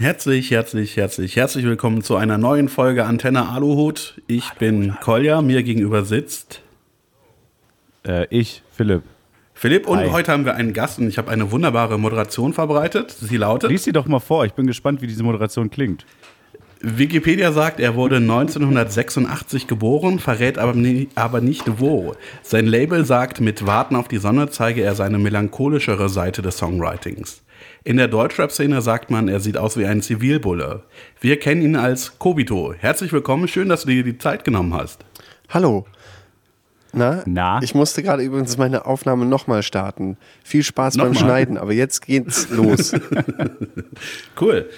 Herzlich, herzlich, herzlich, herzlich willkommen zu einer neuen Folge Antenne Aluhut. Ich bin Kolja, mir gegenüber sitzt Äh, ich, Philipp. Philipp und Hi. heute haben wir einen Gast und ich habe eine wunderbare Moderation vorbereitet. Sie lautet, Lies sie doch mal vor. Ich bin gespannt, wie diese Moderation klingt. Wikipedia sagt, er wurde 1986 geboren, verrät aber, nie, aber nicht wo. Sein Label sagt, mit Warten auf die Sonne zeige er seine melancholischere Seite des Songwritings. In der Deutschrap-Szene sagt man, er sieht aus wie ein Zivilbulle. Wir kennen ihn als Kobito. Herzlich willkommen, schön, dass du dir die Zeit genommen hast. Hallo. Na? Na? Ich musste gerade übrigens meine Aufnahme nochmal starten. Viel Spaß beim Nochmal? Schneiden, aber jetzt geht's los. Cool.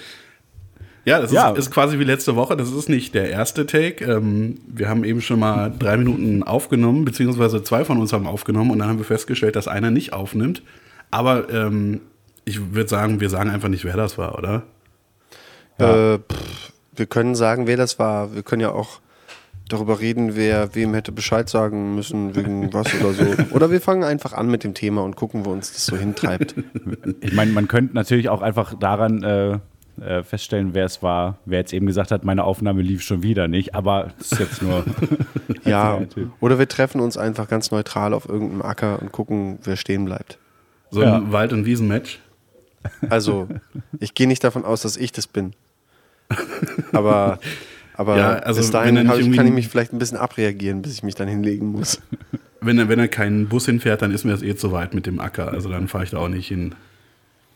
Ja, das Ja. Ist, ist quasi wie letzte Woche. Das ist nicht der erste Take. Ähm, wir haben eben schon mal drei Minuten aufgenommen, beziehungsweise zwei von uns haben aufgenommen und dann haben wir festgestellt, dass einer nicht aufnimmt. Aber ähm, ich würde sagen, wir sagen einfach nicht, wer das war, oder? äh, pff, wir können sagen, wer das war. Wir können ja auch darüber reden, wer wem hätte Bescheid sagen müssen, wegen was oder so. Oder wir fangen einfach an mit dem Thema und gucken, wo uns das so hintreibt. Ich meine, man könnte natürlich auch einfach daran äh, äh, feststellen, wer es war, wer jetzt eben gesagt hat, meine Aufnahme lief schon wieder nicht. Aber das ist jetzt nur. Ja, oder wir treffen uns einfach ganz neutral auf irgendeinem Acker und gucken, wer stehen bleibt. So Ja. ein Wald- und Wiesenmatch. Also, ich gehe nicht davon aus, dass ich das bin. Aber, aber Ja, also bis dahin ich, kann ich mich vielleicht ein bisschen abreagieren, bis ich mich dann hinlegen muss. Wenn er, wenn er keinen Bus hinfährt, dann ist mir das eh zu weit mit dem Acker. Also dann fahre ich da auch nicht hin.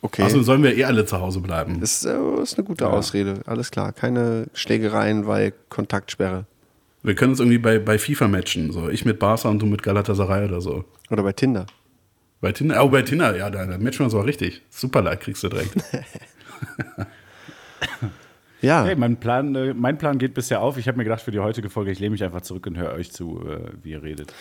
Okay. Außerdem sollen wir eh alle zu Hause bleiben. ist, äh, ist eine gute Ausrede. Alles klar. Keine Schlägereien, weil Kontaktsperre. Wir können uns irgendwie bei, bei FIFA matchen. So, ich mit Barca und du mit Galatasaray oder so. Oder bei Tinder. Bei Tinder, oh, bei Tinder, ja, da, da matchen wir uns auch richtig. Super Like kriegst du direkt. Ja, Hey, mein Plan, äh, mein Plan geht bisher auf. Ich habe mir gedacht, für die heutige Folge, ich lehne mich einfach zurück und höre euch zu, äh, wie ihr redet.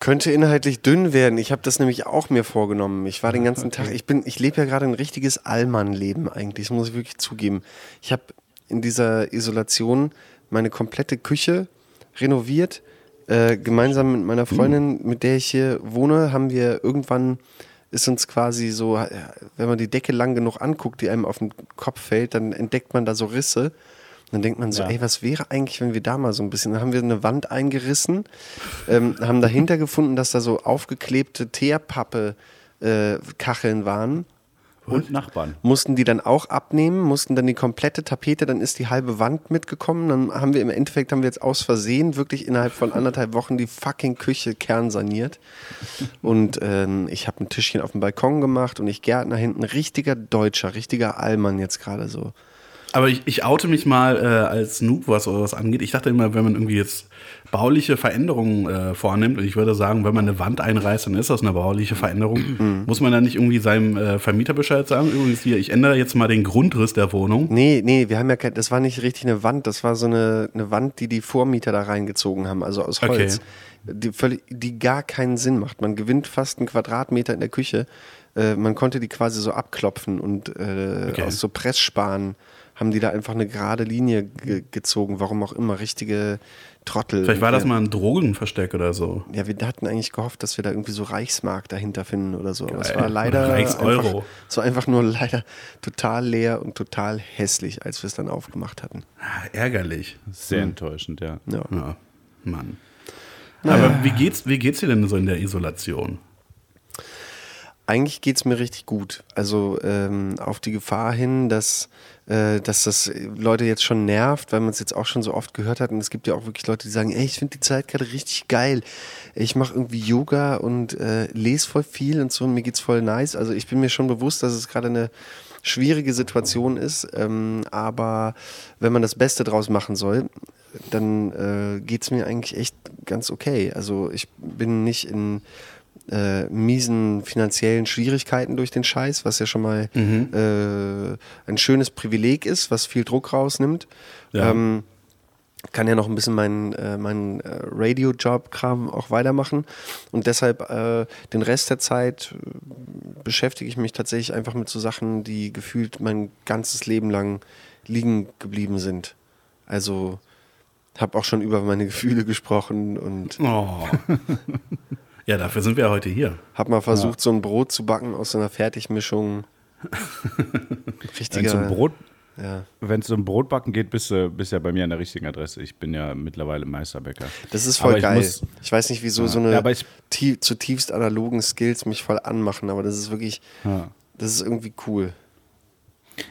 könnte inhaltlich dünn werden. Ich habe das nämlich auch mir vorgenommen. Ich war den ganzen Tag, ich bin, ich lebe ja gerade ein richtiges Allmann-Leben eigentlich, das muss ich wirklich zugeben. Ich habe in dieser Isolation meine komplette Küche renoviert. Äh, gemeinsam mit meiner Freundin, mit der ich hier wohne, haben wir irgendwann ist uns quasi so, äh, wenn man die Decke lang genug anguckt, die einem auf den Kopf fällt, dann entdeckt man da so Risse. Und dann denkt man so, Ja. ey, was wäre eigentlich, wenn wir da mal so ein bisschen, dann haben wir eine Wand eingerissen, ähm, haben dahinter gefunden, dass da so aufgeklebte Teerpappe äh, Kacheln waren, Und Nachbarn. mussten die dann auch abnehmen, mussten dann die komplette Tapete, dann ist die halbe Wand mitgekommen, dann haben wir im Endeffekt, haben wir jetzt aus Versehen wirklich innerhalb von anderthalb Wochen die fucking Küche kernsaniert und ähm, ich habe ein Tischchen auf dem Balkon gemacht und ich Gärtner hinten, richtiger Deutscher, richtiger Allmann jetzt gerade so. Aber ich, ich oute mich mal äh, als Noob, was sowas angeht. Ich dachte immer, wenn man irgendwie jetzt bauliche Veränderungen äh, vornimmt, und ich würde sagen, wenn man eine Wand einreißt, dann ist das eine bauliche Veränderung. Muss man dann nicht irgendwie seinem äh, Vermieter Bescheid sagen? Übrigens hier, ich ändere jetzt mal den Grundriss der Wohnung. Nee, nee, wir haben ja kein, das war nicht richtig eine Wand, das war so eine, eine Wand, die die Vormieter da reingezogen haben, also aus Okay. Holz, die, völlig, die gar keinen Sinn macht. Man gewinnt fast einen Quadratmeter in der Küche, äh, man konnte die quasi so abklopfen und äh, Okay. aus so Pressspan haben die da einfach eine gerade Linie ge gezogen, warum auch immer, richtige Trottel. Vielleicht war das mal ein Drogenversteck oder so. Ja, wir hatten eigentlich gehofft, dass wir da irgendwie so Reichsmark dahinter finden oder so. Aber es Geil. war leider Reichseuro. es war einfach nur leider total leer und total hässlich, als wir es dann aufgemacht hatten. Ah, ärgerlich. Sehr enttäuschend, ja. Ja. Ja, Mann. Aber wie geht's, wie geht's dir denn so in der Isolation? Eigentlich geht es mir richtig gut. Also ähm, auf die Gefahr hin, dass, äh, dass das Leute jetzt schon nervt, weil man es jetzt auch schon so oft gehört hat. Und es gibt ja auch wirklich Leute, die sagen, ey, ich finde die Zeit gerade richtig geil. Ich mache irgendwie Yoga und äh, lese voll viel und so und mir geht's voll nice. Also ich bin mir schon bewusst, dass es gerade eine schwierige Situation ist. Ähm, aber wenn man das Beste draus machen soll, dann äh, geht es mir eigentlich echt ganz okay. Also ich bin nicht in äh, miesen finanziellen Schwierigkeiten durch den Scheiß, was ja schon mal äh, ein schönes Privileg ist, was viel Druck rausnimmt. Ja. Ähm, kann ja noch ein bisschen meinen äh, meinen, äh, Radio-Job-Kram auch weitermachen. Und deshalb äh, den Rest der Zeit äh, beschäftige ich mich tatsächlich einfach mit so Sachen, die gefühlt mein ganzes Leben lang liegen geblieben sind. Also habe auch schon über meine Gefühle gesprochen und Oh. ja, dafür sind wir heute hier. habe mal versucht, so ein Brot zu backen aus so einer Fertigmischung. Wenn Richtiger, es um Brot, ja. wenn es um Brotbacken geht, bist du, bist ja bei mir an der richtigen Adresse. Ich bin ja mittlerweile Meisterbäcker. Das ist voll Aber ich geil. muss- ich weiß nicht, wieso Ja. so eine Ja, aber ich- tie zutiefst analogen Skills mich voll anmachen, aber das ist wirklich, Ja. das ist irgendwie cool.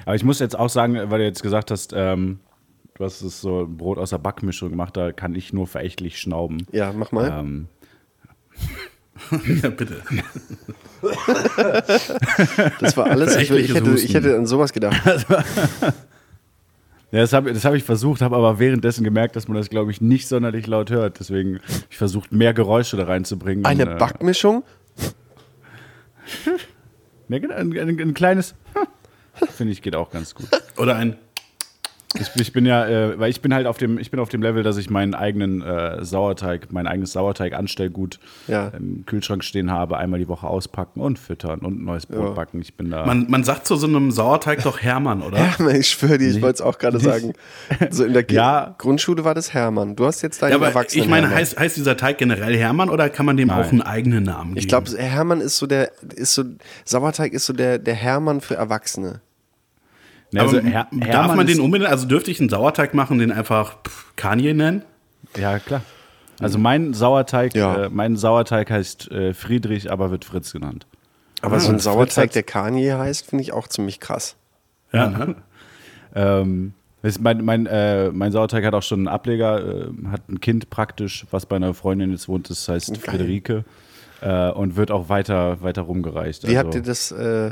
Aber ich muss jetzt auch sagen, weil du jetzt gesagt hast, ähm, du hast es so ein Brot aus der Backmischung gemacht, da kann ich nur verächtlich schnauben. Ja, mach mal. Ähm, ja, bitte. Das war alles. Ich, ich, hätte, ich hätte an sowas gedacht. ja, das habe hab ich versucht, habe aber währenddessen gemerkt, dass man das, glaube ich, nicht sonderlich laut hört. Deswegen habe ich versucht, mehr Geräusche da reinzubringen. Eine Und, äh, Backmischung? Ja, genau, ein, ein, ein kleines, finde ich, geht auch ganz gut. Oder ein. Ich, ich bin ja, äh, weil ich bin halt auf dem, ich bin auf dem Level, dass ich meinen eigenen äh, Sauerteig, mein eigenes Sauerteig-Anstellgut Ja. im Kühlschrank stehen habe, einmal die Woche auspacken und füttern und neues Brot Ja. backen. Ich bin da. Man, man sagt zu so einem Sauerteig doch Hermann, oder? Ja, ich schwöre dir, ich wollte es auch gerade sagen. So in der Ge- Ja. Grundschule war das Hermann. Du hast jetzt deinen Ja, aber Erwachsenen. ich meine, Hermann. heißt, heißt dieser Teig generell Hermann oder kann man dem Nein. auch einen eigenen Namen geben? ich glaube, Hermann ist so der, ist so, Sauerteig ist so der, der Hermann für Erwachsene. Ne, aber also Her darf Hermann man den unbedingt, also dürfte ich einen Sauerteig machen, den einfach Kanye nennen? Ja, klar. Also mein Sauerteig, Ja. äh, mein Sauerteig heißt äh, Friedrich, aber wird Fritz genannt. Aber so ein Sauerteig, der Kanye heißt, finde ich auch ziemlich krass. Ja, ne? Ähm, mein, mein, äh, mein Sauerteig hat auch schon einen Ableger, äh, hat ein Kind praktisch, was bei einer Freundin jetzt wohnt, das heißt Geil. Friederike. Äh, und wird auch weiter, weiter rumgereicht. Wie also, habt ihr das, äh,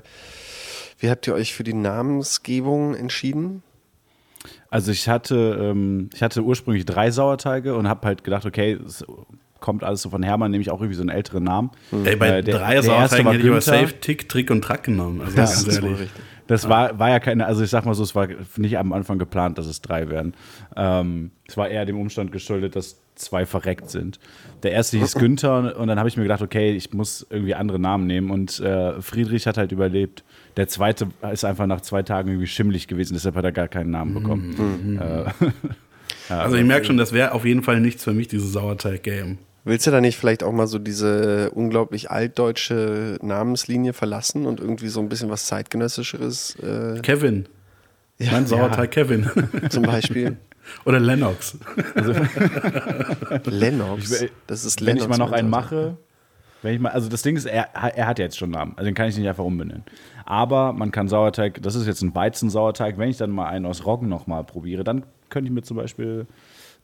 wie habt ihr euch für die Namensgebung entschieden? Also ich hatte, ähm, ich hatte ursprünglich drei Sauerteige und habe halt gedacht, okay, es kommt alles so von Hermann, nehme ich auch irgendwie so einen älteren Namen. Ey, bei Äh, der- drei der Sauerteigen hätte ich aber safe Tick, Trick und Track genommen. Also Ja, ganz das ist ehrlich. richtig. Das war, war ja keine, also ich sag mal so, es war nicht am Anfang geplant, dass es drei werden. Ähm, es war eher dem Umstand geschuldet, dass zwei verreckt sind. Der erste hieß Günther und dann habe ich mir gedacht, okay, ich muss irgendwie andere Namen nehmen und äh, Friedrich hat halt überlebt. Der zweite ist einfach nach zwei Tagen irgendwie schimmelig gewesen, deshalb hat er gar keinen Namen bekommen. Äh, Also ich merke schon, das wäre auf jeden Fall nichts für mich, dieses Sauerteig-Game. Willst du da nicht vielleicht auch mal so diese unglaublich altdeutsche Namenslinie verlassen und irgendwie so ein bisschen was zeitgenössischeres äh, Kevin. mein Sauerteig Kevin. zum Beispiel? Oder Lennox. Lennox. Ich Das ist wenn Lennox. ich mal noch einen mache, wenn ich mal, also das Ding ist, er, er hat ja jetzt schon einen Namen, also den kann ich nicht einfach umbenennen. Aber man kann Sauerteig, das ist jetzt ein Weizensauerteig, wenn ich dann mal einen aus Roggen nochmal probiere, dann könnte ich mir zum Beispiel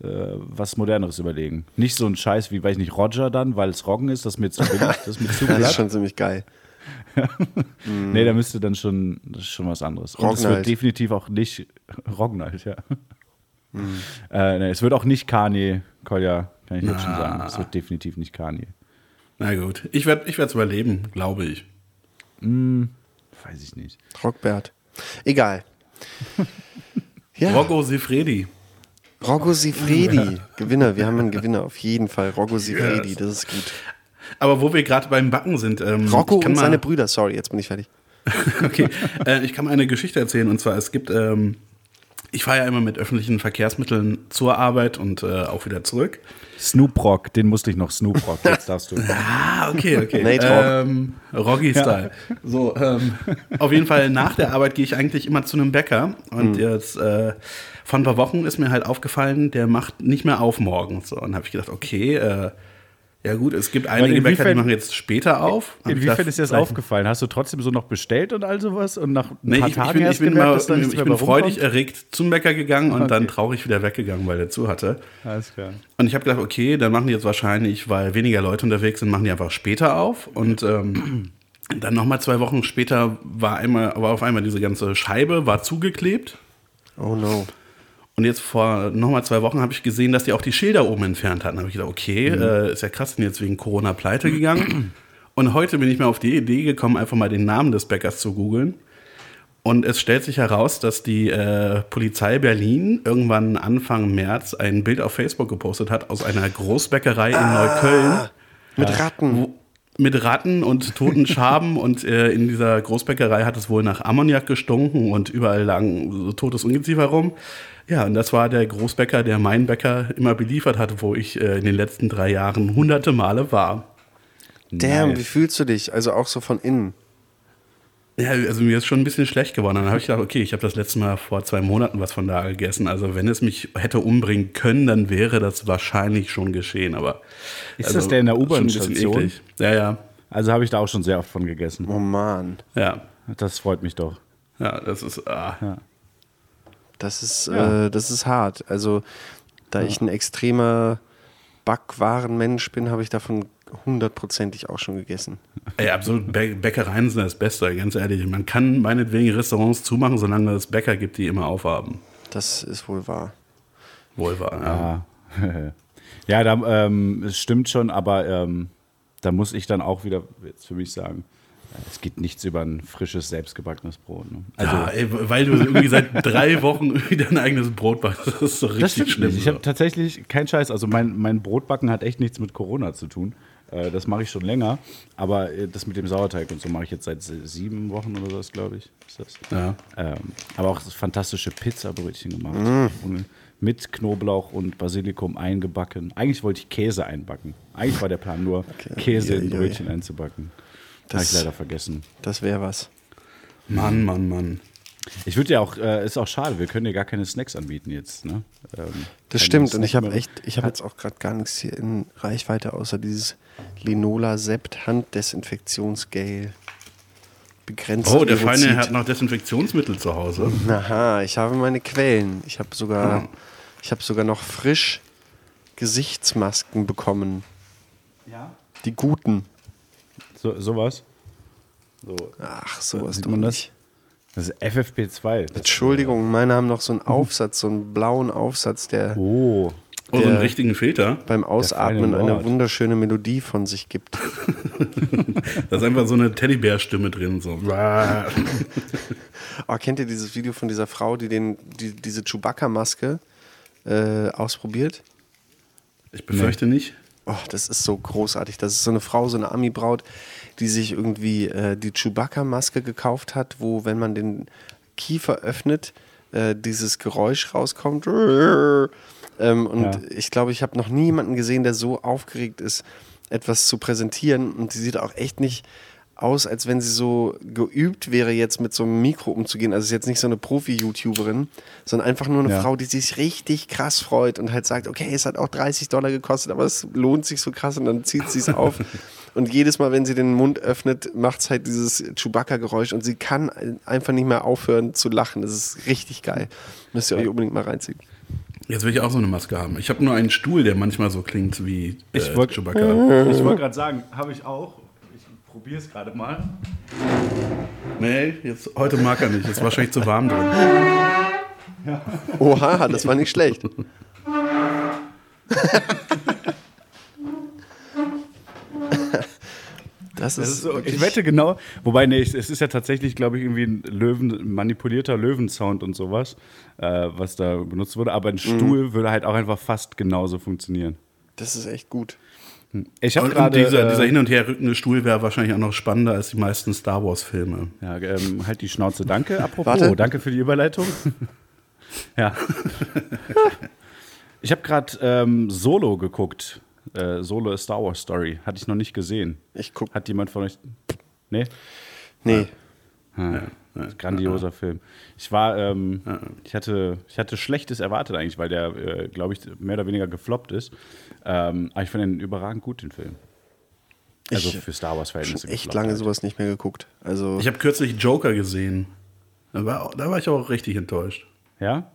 äh, was Moderneres überlegen. Nicht so ein Scheiß wie, weiß ich nicht, Roger dann, weil es Roggen ist, das ist mir zu billig, das ist mir zu Das ist glatt. schon ziemlich geil. Nee, da müsste dann schon, das ist schon was anderes. Und es wird definitiv auch nicht, Rognald, ja. Mhm. Äh, nee, es wird auch nicht Kanye, Kolja, kann ich jetzt schon sagen. Es wird definitiv nicht Kanye. Na gut, ich werde es überleben, glaube ich. Weiß ich nicht. Rockbert. Egal. Ja, Rocco Sifredi. Rocco Sifredi. Gewinner. Wir haben einen Gewinner auf jeden Fall. Rocco Sifredi. Das ist gut. Aber wo wir gerade beim Backen sind. Ähm, Rocco ich kann und seine Brüder. Sorry, jetzt bin ich fertig. Okay, äh, ich kann mal eine Geschichte erzählen. Und zwar, es gibt, ähm, ich fahre ja immer mit öffentlichen Verkehrsmitteln zur Arbeit und äh, auch wieder zurück. Snoop Rock, den musste ich noch Snoop Rock, jetzt darfst du. Ah, okay, okay. Nate Rock. ähm, Rocky-Style. So, ähm, auf jeden Fall nach der Arbeit gehe ich eigentlich immer zu einem Bäcker. Und Hm. jetzt äh, vor ein paar Wochen ist mir halt aufgefallen, der macht nicht mehr auf morgens. So, und habe ich gedacht, okay, äh, ja gut, es gibt einige Bäcker, die machen jetzt später auf. Ich Inwiefern ist dir das aufgefallen? Hast du trotzdem so noch bestellt und all sowas? Und nach ein Nee, paar ich, ich Tagen bin, ich erst bin, gemerkt, mal, dass da ich bin freudig rumkommt? erregt zum Bäcker gegangen und dann Okay. traurig wieder weggegangen, weil der zu hatte. Alles klar. Und ich habe gedacht, okay, dann machen die jetzt wahrscheinlich, weil weniger Leute unterwegs sind, machen die einfach später auf. Und ähm, dann nochmal zwei Wochen später war, einmal, war auf einmal diese ganze Scheibe war zugeklebt. Oh no. Und jetzt vor nochmal zwei Wochen habe ich gesehen, dass die auch die Schilder oben entfernt hatten. Da habe ich gedacht, okay, Mhm. äh, ist ja krass, sind jetzt wegen Corona pleite gegangen. Und heute bin ich mir auf die Idee gekommen, einfach mal den Namen des Bäckers zu googeln. Und es stellt sich heraus, dass die äh, Polizei Berlin irgendwann Anfang März ein Bild auf Facebook gepostet hat aus einer Großbäckerei in Neukölln. Mit Ratten. Wo, mit Ratten und toten Schaben und äh, in dieser Großbäckerei hat es wohl nach Ammoniak gestunken und überall lagen so totes Ungeziefer rum. Ja, und das war der Großbäcker, der mein Bäcker immer beliefert hat, wo ich äh, in den letzten drei Jahren hunderte Male war. Damn, Nice. wie fühlst du dich? Also auch so von innen. Ja, also mir ist schon ein bisschen schlecht geworden. Dann habe ich gedacht, okay, ich habe das letzte Mal vor zwei Monaten was von da gegessen. Also wenn es mich hätte umbringen können, dann wäre das wahrscheinlich schon geschehen. Aber Ist also, das der in der U-Bahn-Station? Ja, ja, Also habe ich da auch schon sehr oft von gegessen. Oh Mann. ja, Das freut mich doch. ja. Das ist ah. Das ist, Ja. äh, das ist hart. Also, da ich ein extremer Backwarenmensch bin, habe ich davon hundertprozentig auch schon gegessen. Ey, absolut. Bä Bäckereien sind das Beste, ganz ehrlich. Man kann meinetwegen Restaurants zumachen, solange es Bäcker gibt, die immer aufhaben. Das ist wohl wahr. Wohl wahr. Ja. Ja, ja da, ähm, es stimmt schon, aber ähm, da muss ich dann auch wieder jetzt für mich sagen, es geht nichts über ein frisches, selbstgebackenes Brot. Ne? Also, ja, ey, weil du irgendwie seit drei Wochen dein eigenes Brot backst. Das ist doch richtig das schlimm. nicht. Ich habe tatsächlich keinen Scheiß. Also mein, mein Brotbacken hat echt nichts mit Corona zu tun. Äh, das mache ich schon länger. Aber äh, das mit dem Sauerteig und so mache ich jetzt seit se- sieben Wochen oder sowas, glaube ich. Ist das. Ja. Ähm, aber auch fantastische Pizzabrötchen gemacht. Und mit Knoblauch und Basilikum eingebacken. Eigentlich wollte ich Käse einbacken. Eigentlich war der Plan nur, Käse in Uiuiui. Brötchen einzubacken. Habe ich Das- leider vergessen. Das wäre was. Mann, Mann, Mann. Ich würde ja auch, äh, ist auch schade, wir können ja gar keine Snacks anbieten jetzt. Ne? Ähm, Das stimmt. Und ich habe echt, ich habe jetzt auch gerade gar nichts hier in Reichweite, außer dieses Linola Sept Handdesinfektionsgel. Begrenzt. Oh, der Feine Virozid. hat noch Desinfektionsmittel zu Hause. Aha, ich habe meine Quellen. Ich habe sogar, ich habe sogar noch frisch Gesichtsmasken bekommen. Ja? Die guten. So, sowas. So, Ach, sowas Sieht doch man das? nicht. das ist FFP2. Das Entschuldigung, meine haben noch so einen Aufsatz, so einen blauen Aufsatz, der Oh, Oh, so einen Der- richtigen Filter. beim Ausatmen eine wunderschöne Melodie von sich gibt. Da ist einfach so eine Teddybär-Stimme drin. So. Oh, kennt ihr dieses Video von dieser Frau, die, den, die diese Chewbacca-Maske äh, ausprobiert? Ich befürchte nicht. Oh, das ist so großartig. Das ist so eine Frau, so eine Ami-Braut, die sich irgendwie äh, die Chewbacca-Maske gekauft hat, wo, wenn man den Kiefer öffnet, äh, dieses Geräusch rauskommt. Ähm, und Ja. ich glaube, ich habe noch nie jemanden gesehen, der so aufgeregt ist, etwas zu präsentieren. Und sie sieht auch echt nicht aus, als wenn sie so geübt wäre, jetzt mit so einem Mikro umzugehen. Also ist jetzt nicht so eine Profi-YouTuberin, sondern einfach nur eine Ja. Frau, die sich richtig krass freut und halt sagt, okay, es hat auch 30 Dollar gekostet, aber es lohnt sich so krass und dann zieht sie es auf. Und jedes Mal, wenn sie den Mund öffnet, macht es halt dieses Chewbacca-Geräusch und sie kann einfach nicht mehr aufhören zu lachen. Das ist richtig geil. Müsst ihr euch unbedingt mal reinziehen. Jetzt will ich auch so eine Maske haben. Ich habe nur einen Stuhl, der manchmal so klingt wie äh, Ich wollt- Chewbacca. ich wollte gerade sagen, habe ich auch. Ich probiere es gerade mal. Nee, jetzt, heute mag er nicht. Ist wahrscheinlich zu warm drin. Oha, das war nicht schlecht. Das ist, Das ist so, ich wette genau, wobei, nee, es ist ja tatsächlich, glaube ich, irgendwie ein Löwen, manipulierter Löwensound und sowas, äh, was da benutzt wurde. Aber ein Stuhl würde halt auch einfach fast genauso funktionieren. das ist echt gut. Ich habe gerade. dieser, äh, dieser hin und her rückende Stuhl wäre wahrscheinlich auch noch spannender als die meisten Star Wars-Filme. Ja, ähm, halt die Schnauze. Danke. Apropos, Warte. danke für die Überleitung. ja. ich habe gerade ähm, Solo geguckt. Äh, Solo a Star Wars Story. Hatte ich noch nicht gesehen. Ich guck. Hat jemand von euch. Nee? Nee. Ah, grandioser Film. Ich war, ähm, ich hatte, ich hatte Schlechtes erwartet eigentlich, weil der, äh, glaube ich, mehr oder weniger gefloppt ist. Ähm, aber ich fand den überragend gut, den Film. Also Ich- für Star Wars Verhältnisse. Schon echt lange halt. sowas nicht mehr geguckt. Also Ich habe kürzlich Joker gesehen. Da war, da war ich auch richtig enttäuscht. Ja?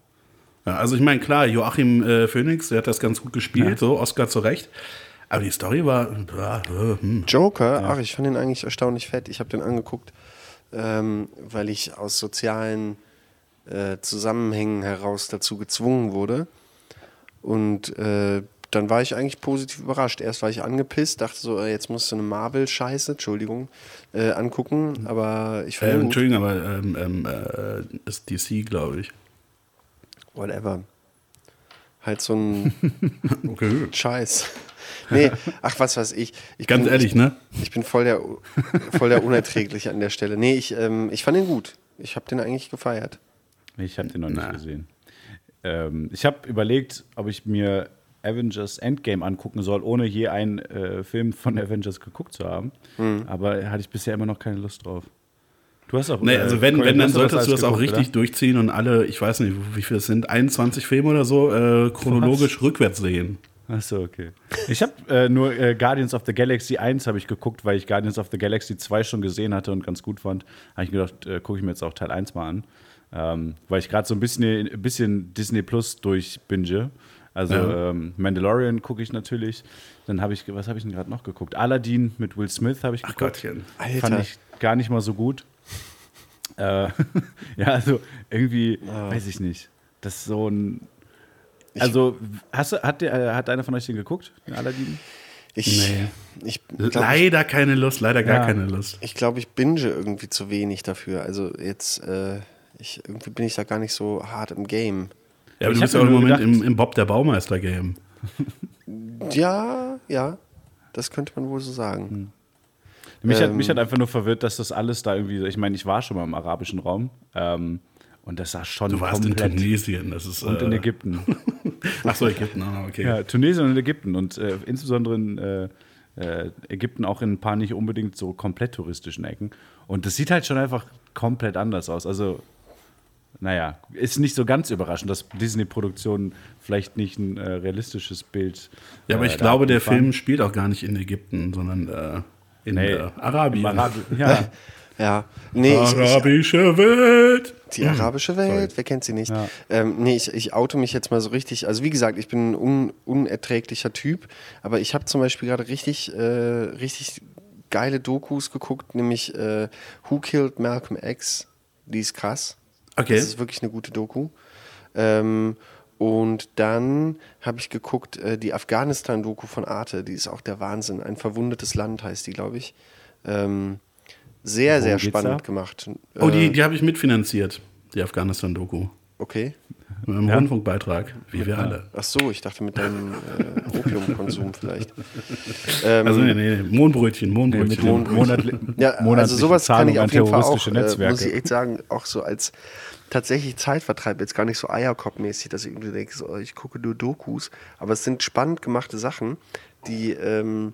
Ja, also ich meine, klar, Joachim äh, Phoenix, der hat das ganz gut gespielt, so Oscar zu Recht. Aber die Story war. Ja, äh, hm. Joker, ach, ich fand den eigentlich erstaunlich fett. Ich habe den angeguckt, ähm, weil ich aus sozialen äh, Zusammenhängen heraus dazu gezwungen wurde. Und äh, dann war ich eigentlich positiv überrascht. Erst war ich angepisst, dachte so, äh, jetzt musst du eine Marvel-Scheiße, Entschuldigung, äh, angucken. Aber ich fand Äh, gut. Entschuldigung, aber ähm, ähm, äh, ist DC, glaube ich. Whatever. Halt so ein Okay. Scheiß. Nee, ach, was weiß ich. ich Ganz bin, ehrlich, ne? Ich, ich bin voll der, voll der Unerträgliche an der Stelle. Nee, ich, ähm, ich fand ihn gut. Ich habe den eigentlich gefeiert. Ich habe den noch nicht Na. gesehen. Ähm, ich habe überlegt, ob ich mir Avengers Endgame angucken soll, ohne je einen äh, Film von Avengers geguckt zu haben. Mhm. Aber hatte ich bisher immer noch keine Lust drauf. Du hast auch. Nee, äh, also wenn, wenn dann solltest du das auch geguckt, richtig oder? durchziehen und alle, ich weiß nicht, wie viel es sind, 21 Filme oder so, äh, chronologisch rückwärts sehen. Achso, okay. Ich habe äh, nur äh, Guardians of the Galaxy 1 habe ich geguckt, weil ich Guardians of the Galaxy 2 schon gesehen hatte und ganz gut fand. Habe ich gedacht, äh, gucke ich mir jetzt auch Teil 1 mal an. Ähm, weil ich gerade so ein bisschen, ein bisschen Disney Plus durchbinge. Also Ja. ähm, Mandalorian gucke ich natürlich. Dann habe ich, was habe ich denn gerade noch geguckt? Aladdin mit Will Smith habe ich Ach geguckt. Gottchen. Alter. Fand ich gar nicht mal so gut. Äh, ja, also irgendwie, weiß ich nicht. Das ist so ein. Also, hast du, hat, der, hat einer von euch den geguckt, den Aladdin? Ich, Nee. ich glaube, ich, Leider keine Lust, leider gar Ja. keine Lust. ich, glaub, ich binge irgendwie zu wenig dafür. Also jetzt, äh, ich, irgendwie bin ich da gar nicht so hart im Game. Ja, aber Ich du bist ja auch im Moment im, im Bob der Baumeister-Game. Ja, ja, das könnte man wohl so sagen. Mich, hat, Ähm. mich hat einfach nur verwirrt, dass das alles da irgendwie. Ich meine, ich war schon mal im arabischen Raum ähm, und das sah schon Du warst in komplett. Tunesien, das ist. und in äh, Ägypten. Ach so, Ägypten, ah, okay. Ja, Tunesien und Ägypten und äh, insbesondere in äh, äh, Ägypten auch in ein paar nicht unbedingt so komplett touristischen Ecken. Und das sieht halt schon einfach komplett anders aus. Also, naja, ist nicht so ganz überraschend, dass Disney-Produktionen vielleicht nicht ein äh, realistisches Bild. Ja, aber ich glaube, der. Film spielt auch gar nicht in Ägypten, sondern in Nee, Arabien. im Arabi ja, Ja, nee, ich, ich, Arabische Welt. Die arabische Welt, wer kennt sie nicht? Ja. Ähm, nee, ich, ich oute mich jetzt mal so richtig. Also wie gesagt, ich bin ein un, unerträglicher Typ, aber ich habe zum Beispiel gerade richtig, äh, richtig geile Dokus geguckt, nämlich äh, Who Killed Malcolm X? Die ist krass. Okay. Das ist wirklich eine gute Doku. Ähm, und dann habe ich geguckt, äh, die Afghanistan-Doku von Arte, die ist auch der Wahnsinn. Ein verwundetes Land heißt die, glaube ich. Ähm, sehr, sehr spannend da? gemacht. Oh, die, Äh, die habe ich mitfinanziert, die Afghanistan-Doku. Okay. Mit einem Rundfunkbeitrag, wie wir alle. Ach so, ich dachte mit deinem äh, Opiumkonsum vielleicht. Ähm, Also, nee, nee, Mondbrötchen, mit Mondbrötchen. Mon monatli ja, also monatlichen sowas kann ich auf jeden Fall auch, äh, Netzwerke. muss ich echt sagen, auch so als tatsächlich Zeitvertreib, jetzt gar nicht so Eierkopfmäßig, dass ich irgendwie denke, so, oh, ich gucke nur Dokus, aber es sind spannend gemachte Sachen, die, ähm,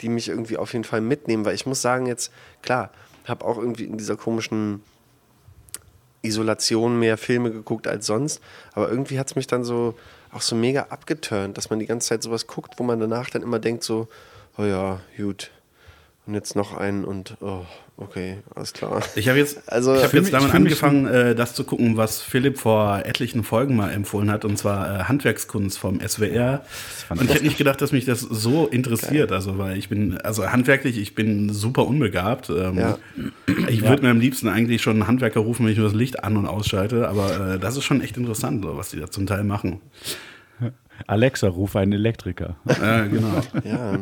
die mich irgendwie auf jeden Fall mitnehmen, weil ich muss sagen jetzt, klar, habe auch irgendwie in dieser komischen Isolation mehr Filme geguckt als sonst, aber irgendwie hat es mich dann so auch so mega abgeturnt, dass man die ganze Zeit sowas guckt, wo man danach dann immer denkt so, oh ja, gut, und jetzt noch einen und oh, okay, alles klar. Ich habe jetzt, Also- ich hab jetzt mich- damit angefangen, äh, das zu gucken, was Philipp vor etlichen Folgen mal empfohlen hat, und zwar äh, Handwerkskunst vom SWR. Und ich hätte nicht gedacht, dass mich das so interessiert. Also, weil ich bin, also handwerklich, ich bin super unbegabt. Ähm, Ja. Ich würde mir am liebsten eigentlich schon einen Handwerker rufen, wenn ich nur das Licht an- und ausschalte, aber äh, das ist schon echt interessant, so, was die da zum Teil machen. Alexa, ruf einen Elektriker. Äh, genau. Ja,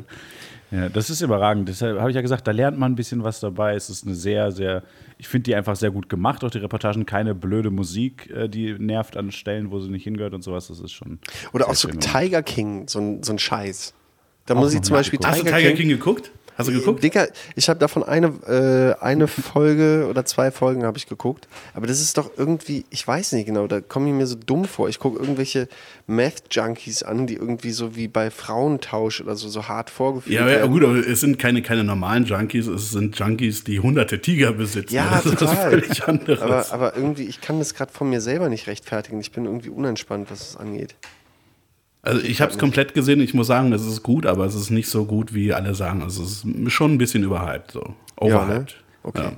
Ja, das ist überragend. Deshalb habe ich ja gesagt, da lernt man ein bisschen was dabei. Es ist eine sehr, sehr, ich finde die einfach sehr gut gemacht, auch die Reportagen. Keine blöde Musik, äh, die nervt an Stellen, wo sie nicht hingehört und sowas. Das ist schon. oder auch so. Tiger King, so ein, so ein Scheiß. Da Auch muss ich zum Beispiel du Tiger King geguckt? Hast du geguckt? Dicker, ich habe davon eine, äh, eine Folge oder zwei Folgen habe ich geguckt. Aber das ist doch irgendwie, ich weiß nicht genau, da komme ich mir so dumm vor. Ich gucke irgendwelche Meth-Junkies an, die irgendwie so wie bei Frauentausch oder so, so hart vorgeführt Ja, ja, werden. gut, aber es sind keine, keine normalen Junkies, es sind Junkies, die hunderte Tiger besitzen. Ja, das ist total. völlig anderes. Aber, aber irgendwie, ich kann das gerade von mir selber nicht rechtfertigen. Ich bin irgendwie unentspannt, was es angeht. Also ich habe es komplett gesehen. Ich muss sagen, es ist gut, aber es ist nicht so gut, wie alle sagen. Also es ist schon ein bisschen überhyped, so. Overhyped. Okay. Ja.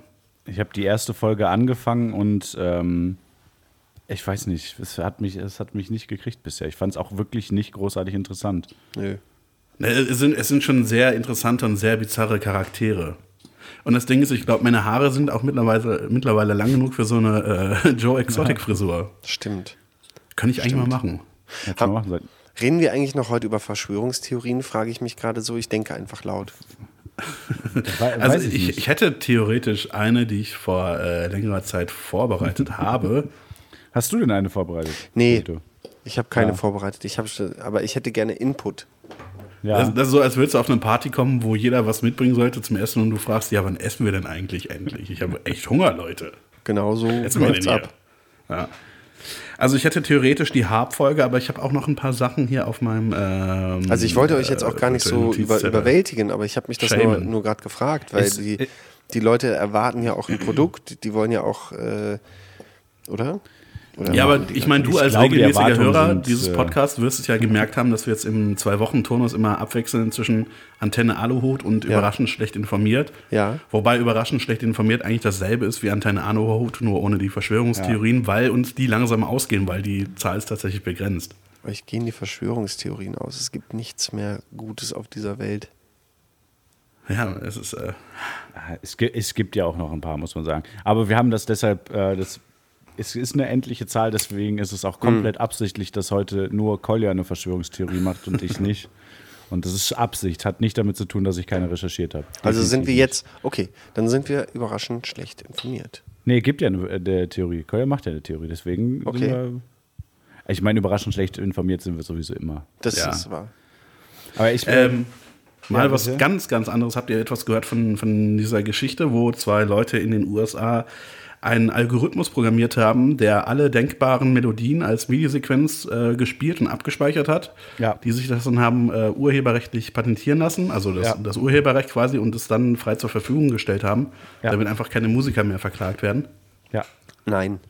Ich habe die erste Folge angefangen und ähm, ich weiß nicht, es hat, mich, es hat mich nicht gekriegt bisher. Ich fand es auch wirklich nicht großartig interessant. Nö. Ne, Es sind, es sind schon sehr interessante und sehr bizarre Charaktere. Und das Ding ist, ich glaube, meine Haare sind auch mittlerweile, mittlerweile lang genug für so eine äh, Joe Exotic Frisur. Stimmt. Kann ich eigentlich mal machen. Hätte man machen. Reden wir eigentlich noch heute über Verschwörungstheorien, frage ich mich gerade so. Ich denke einfach laut. Also ich, ich hätte theoretisch eine, die ich vor äh, längerer Zeit vorbereitet habe. Hast du denn eine vorbereitet? Nee, ich habe keine Ja. vorbereitet. Ich hab, aber ich hätte gerne Input. Ja. Das, das ist so, als würdest du auf eine Party kommen, wo jeder was mitbringen sollte zum Essen und du fragst, ja, wann essen wir denn eigentlich endlich? Ich habe echt Hunger, Leute. Genau so läuft's ab. Ja. Also ich hätte theoretisch die Harp-Folge, aber ich habe auch noch ein paar Sachen hier auf meinem ähm, Also ich wollte euch jetzt auch gar nicht so über, überwältigen, aber ich habe mich das nur, Shamen. nur gerade gefragt, weil Es- die, die Leute erwarten ja auch ein Produkt, die wollen ja auch, äh, oder? Oder? Ja, aber ich meine, du Ich als glaube, regelmäßiger Hörer sind, dieses äh, Podcasts wirst es ja gemerkt haben, dass wir jetzt im Zwei-Wochen-Turnus immer abwechseln zwischen Antenne Aluhut und Ja. überraschend schlecht informiert. Ja. Wobei überraschend schlecht informiert eigentlich dasselbe ist wie Antenne Aluhut, nur ohne die Verschwörungstheorien, weil uns die langsam ausgehen, weil die Zahl ist tatsächlich begrenzt. Euch gehen die Verschwörungstheorien aus. Es gibt nichts mehr Gutes auf dieser Welt. Ja, es ist. Äh, Es gibt, es gibt ja auch noch ein paar, muss man sagen. Aber wir haben das deshalb, äh, das, es ist eine endliche Zahl, deswegen ist es auch komplett Hm. absichtlich, dass heute nur Kolja eine Verschwörungstheorie macht und ich nicht. Und das ist Absicht, hat nicht damit zu tun, dass ich keine recherchiert habe. Also sind wir jetzt, okay, dann sind wir überraschend schlecht informiert. Nee, gibt ja eine äh, der Theorie. Kolja macht ja eine Theorie, deswegen. Okay. Sind wir, ich meine, überraschend schlecht informiert sind wir sowieso immer. Das Ja. ist wahr. Aber ich. ähm, mal Ja, was ganz, ganz anderes. Habt ihr etwas gehört von, von dieser Geschichte, wo zwei Leute in den USA einen Algorithmus programmiert haben, der alle denkbaren Melodien als MIDI-Sequenz äh, gespielt und abgespeichert hat, Ja. die sich das dann haben äh, urheberrechtlich patentieren lassen, also das, Ja. das Urheberrecht quasi und es dann frei zur Verfügung gestellt haben, Ja. damit einfach keine Musiker mehr verklagt werden. ja. Nein.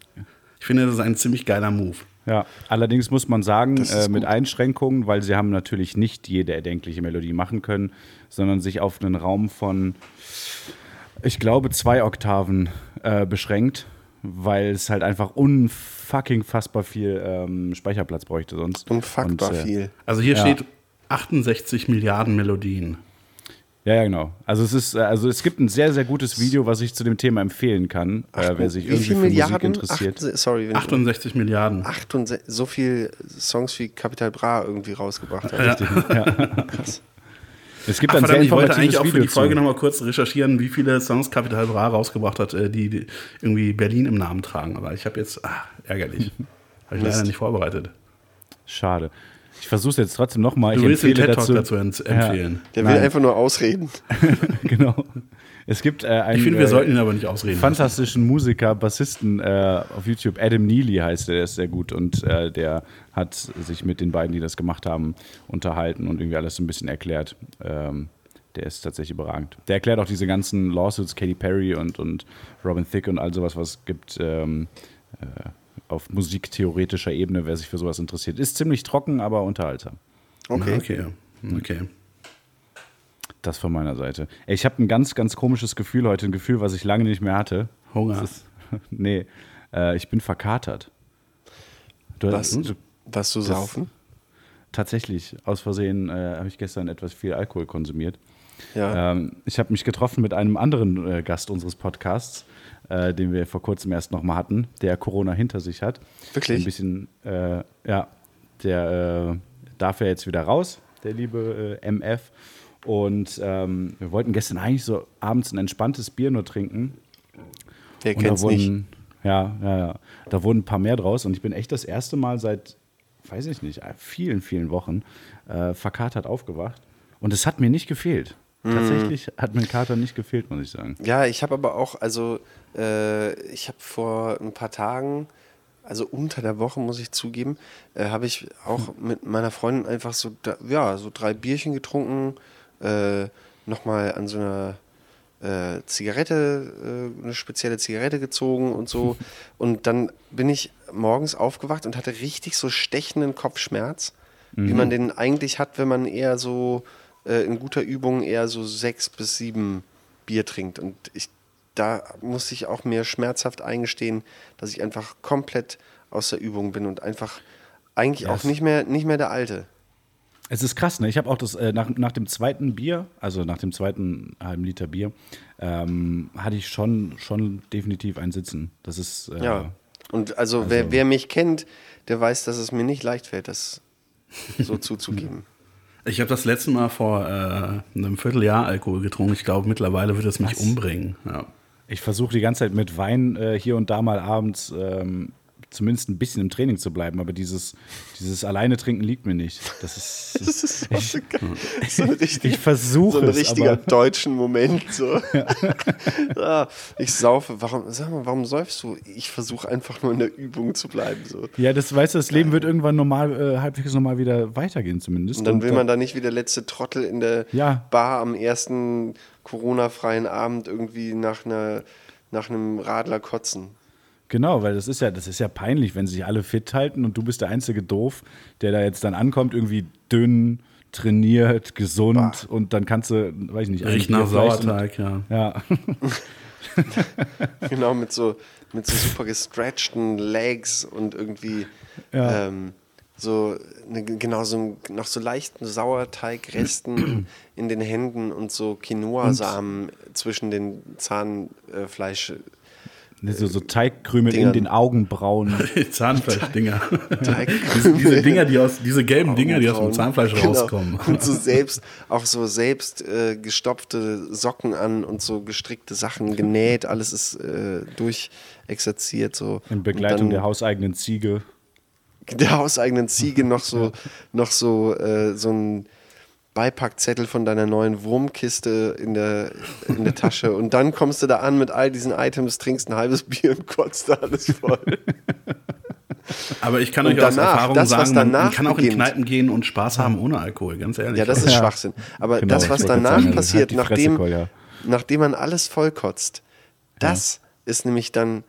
Ich finde, das ist ein ziemlich geiler Move. Ja, allerdings muss man sagen, äh, mit. Einschränkungen, weil sie haben natürlich nicht jede erdenkliche Melodie machen können, sondern sich auf einen Raum von, ich glaube, zwei Oktaven äh, beschränkt, weil es halt einfach unfucking fassbar viel ähm, Speicherplatz bräuchte sonst. Unfuckbar Und, äh, viel. Also hier Ja. steht 68 Milliarden Melodien. Ja, ja, genau. Also es ist, äh, also es gibt ein sehr, sehr gutes Video, was ich zu dem Thema empfehlen kann, äh, wer sich Wie irgendwie für Milliarden? Musik interessiert. Acht, sorry, wenn 68 Milliarden. 68, so viel Songs wie Capital Bra irgendwie rausgebracht hat. Es gibt Ach, ein sehr verdammt, ich wollte eigentlich auch für Video die Folge nochmal kurz recherchieren, wie viele Songs Capital Bra rausgebracht hat, äh, die, die irgendwie Berlin im Namen tragen. Aber ich habe jetzt, ah, ärgerlich. Habe ich leider nicht vorbereitet. Schade. Ich versuche es jetzt trotzdem nochmal. Du Ich willst den TED Talk dazu ent- empfehlen. Der will Nein. einfach nur ausreden. genau. Es gibt äh, einen Ich finde, wir äh, sollten ihn aber nicht ausreden. lassen. fantastischen Musiker, Bassisten äh, auf YouTube. Adam Neely heißt er, der ist sehr gut und äh, der hat sich mit den beiden, die das gemacht haben, unterhalten und irgendwie alles so ein bisschen erklärt. Ähm, der ist tatsächlich überragend. Der erklärt auch diese ganzen Lawsuits, Katy Perry und, und Robin Thicke und all sowas, was es gibt ähm, äh, auf musiktheoretischer Ebene, wer sich für sowas interessiert. Ist ziemlich trocken, aber unterhaltsam. Okay. Okay, ja. okay. Das von meiner Seite. Ich habe ein ganz, ganz komisches Gefühl heute, ein Gefühl, was ich lange nicht mehr hatte. Hunger. Ist, nee, äh, ich bin verkatert. Du, Was? du, Was du saufen? tatsächlich, aus Versehen äh, habe ich gestern etwas viel Alkohol konsumiert. Ja. Ähm, ich habe mich getroffen mit einem anderen äh, Gast unseres Podcasts, äh, den wir vor kurzem erst noch mal hatten, der Corona hinter sich hat. Wirklich? Ein bisschen, äh, ja, der äh, darf ja jetzt wieder raus, der liebe äh, MF. Und ähm, wir wollten gestern eigentlich so abends ein entspanntes Bier nur trinken. Und da kennt's nicht? wurden, ja, ja, ja, da wurden ein paar mehr draus. Und ich bin echt das erste Mal seit, weiß ich nicht, vielen, vielen Wochen äh, verkatert aufgewacht. Und es hat mir nicht gefehlt. Mhm. Tatsächlich hat mir ein Kater nicht gefehlt, muss ich sagen. Ja, ich habe aber auch, also äh, ich habe vor ein paar Tagen, also unter der Woche muss ich zugeben, äh, habe ich auch mit meiner Freundin einfach so, ja, so drei Bierchen getrunken, äh, nochmal an so einer äh, Zigarette, äh, eine spezielle Zigarette gezogen und so. Und dann bin ich morgens aufgewacht und hatte richtig so stechenden Kopfschmerz, wie man den eigentlich hat, wenn man eher so äh, in guter Übung eher so sechs bis sieben Bier trinkt. Und ich, da musste ich auch mir schmerzhaft eingestehen, dass ich einfach komplett aus der Übung bin und einfach eigentlich auch Yes. nicht mehr, nicht mehr der Alte. Es ist krass, ne? Ich habe auch das äh, nach, nach dem zweiten Bier, also nach dem zweiten halben Liter Bier, ähm, hatte ich schon, schon definitiv ein Sitzen. Das ist äh, Ja. Und also, wer, wer mich kennt, der weiß, dass es mir nicht leicht fällt, das so zuzugeben. Ich habe das letzte Mal vor äh, einem Vierteljahr Alkohol getrunken. Ich glaube, mittlerweile wird es mich umbringen. Ja. Ich versuche die ganze Zeit mit Wein äh, hier und da mal abends ähm, zumindest ein bisschen im Training zu bleiben, aber dieses, dieses alleine trinken liegt mir nicht. Das ist, Das ist so, geil. so richtig, ich versuche so ein es, richtiger aber- deutschen Moment. So. ah, ich saufe. Warum, sag mal, warum säufst du? Ich versuche einfach nur in der Übung zu bleiben. So. Ja, das weißt du, das Leben wird irgendwann normal, äh, halbwegs normal wieder weitergehen zumindest. Und dann will man da nicht wie der letzte Trottel in der Ja. Bar am ersten Corona-freien Abend irgendwie nach, einer, nach einem Radler kotzen. Genau, weil das ist ja, das ist ja peinlich, wenn sich alle fit halten und du bist der einzige doof, der da jetzt dann ankommt, irgendwie dünn, trainiert, gesund und dann kannst du, weiß ich nicht, Riecht nach Sauerteig, ja. Und, ja. Genau, mit so, mit so super gestretchten Legs und irgendwie Ja. ähm, so eine, genau so noch so leichten Sauerteigresten in den Händen und so Quinoa-Samen zwischen den Zahnfleisch. Ne, so, so Teigkrümel in Dingern. den Augenbrauen. Zahnfleischdinger. diese, diese Dinger, die aus, diese gelben Dinger, die aus dem. Zahnfleisch Genau. rauskommen. Und so selbst, auch so selbst äh, gestopfte Socken an und so gestrickte Sachen genäht, alles ist äh, durchexerziert. So. In Begleitung Und der dann hauseigenen Ziege. der hauseigenen Ziege noch so, noch so, äh, so ein Beipackzettel von deiner neuen Wurmkiste in der, in der Tasche und dann kommst du da an mit all diesen Items, trinkst ein halbes Bier und kotzt da alles voll. Aber ich kann Und euch aus danach, Erfahrung das, was sagen, man, kann auch in beginnt. Kneipen gehen und Spaß haben ohne Alkohol, ganz ehrlich. Ja, das ist Ja. Schwachsinn. Aber Genau, das, was danach sagen, also passiert, halt die Fresse, nachdem, Kolja. nachdem man alles vollkotzt, das ist nämlich dann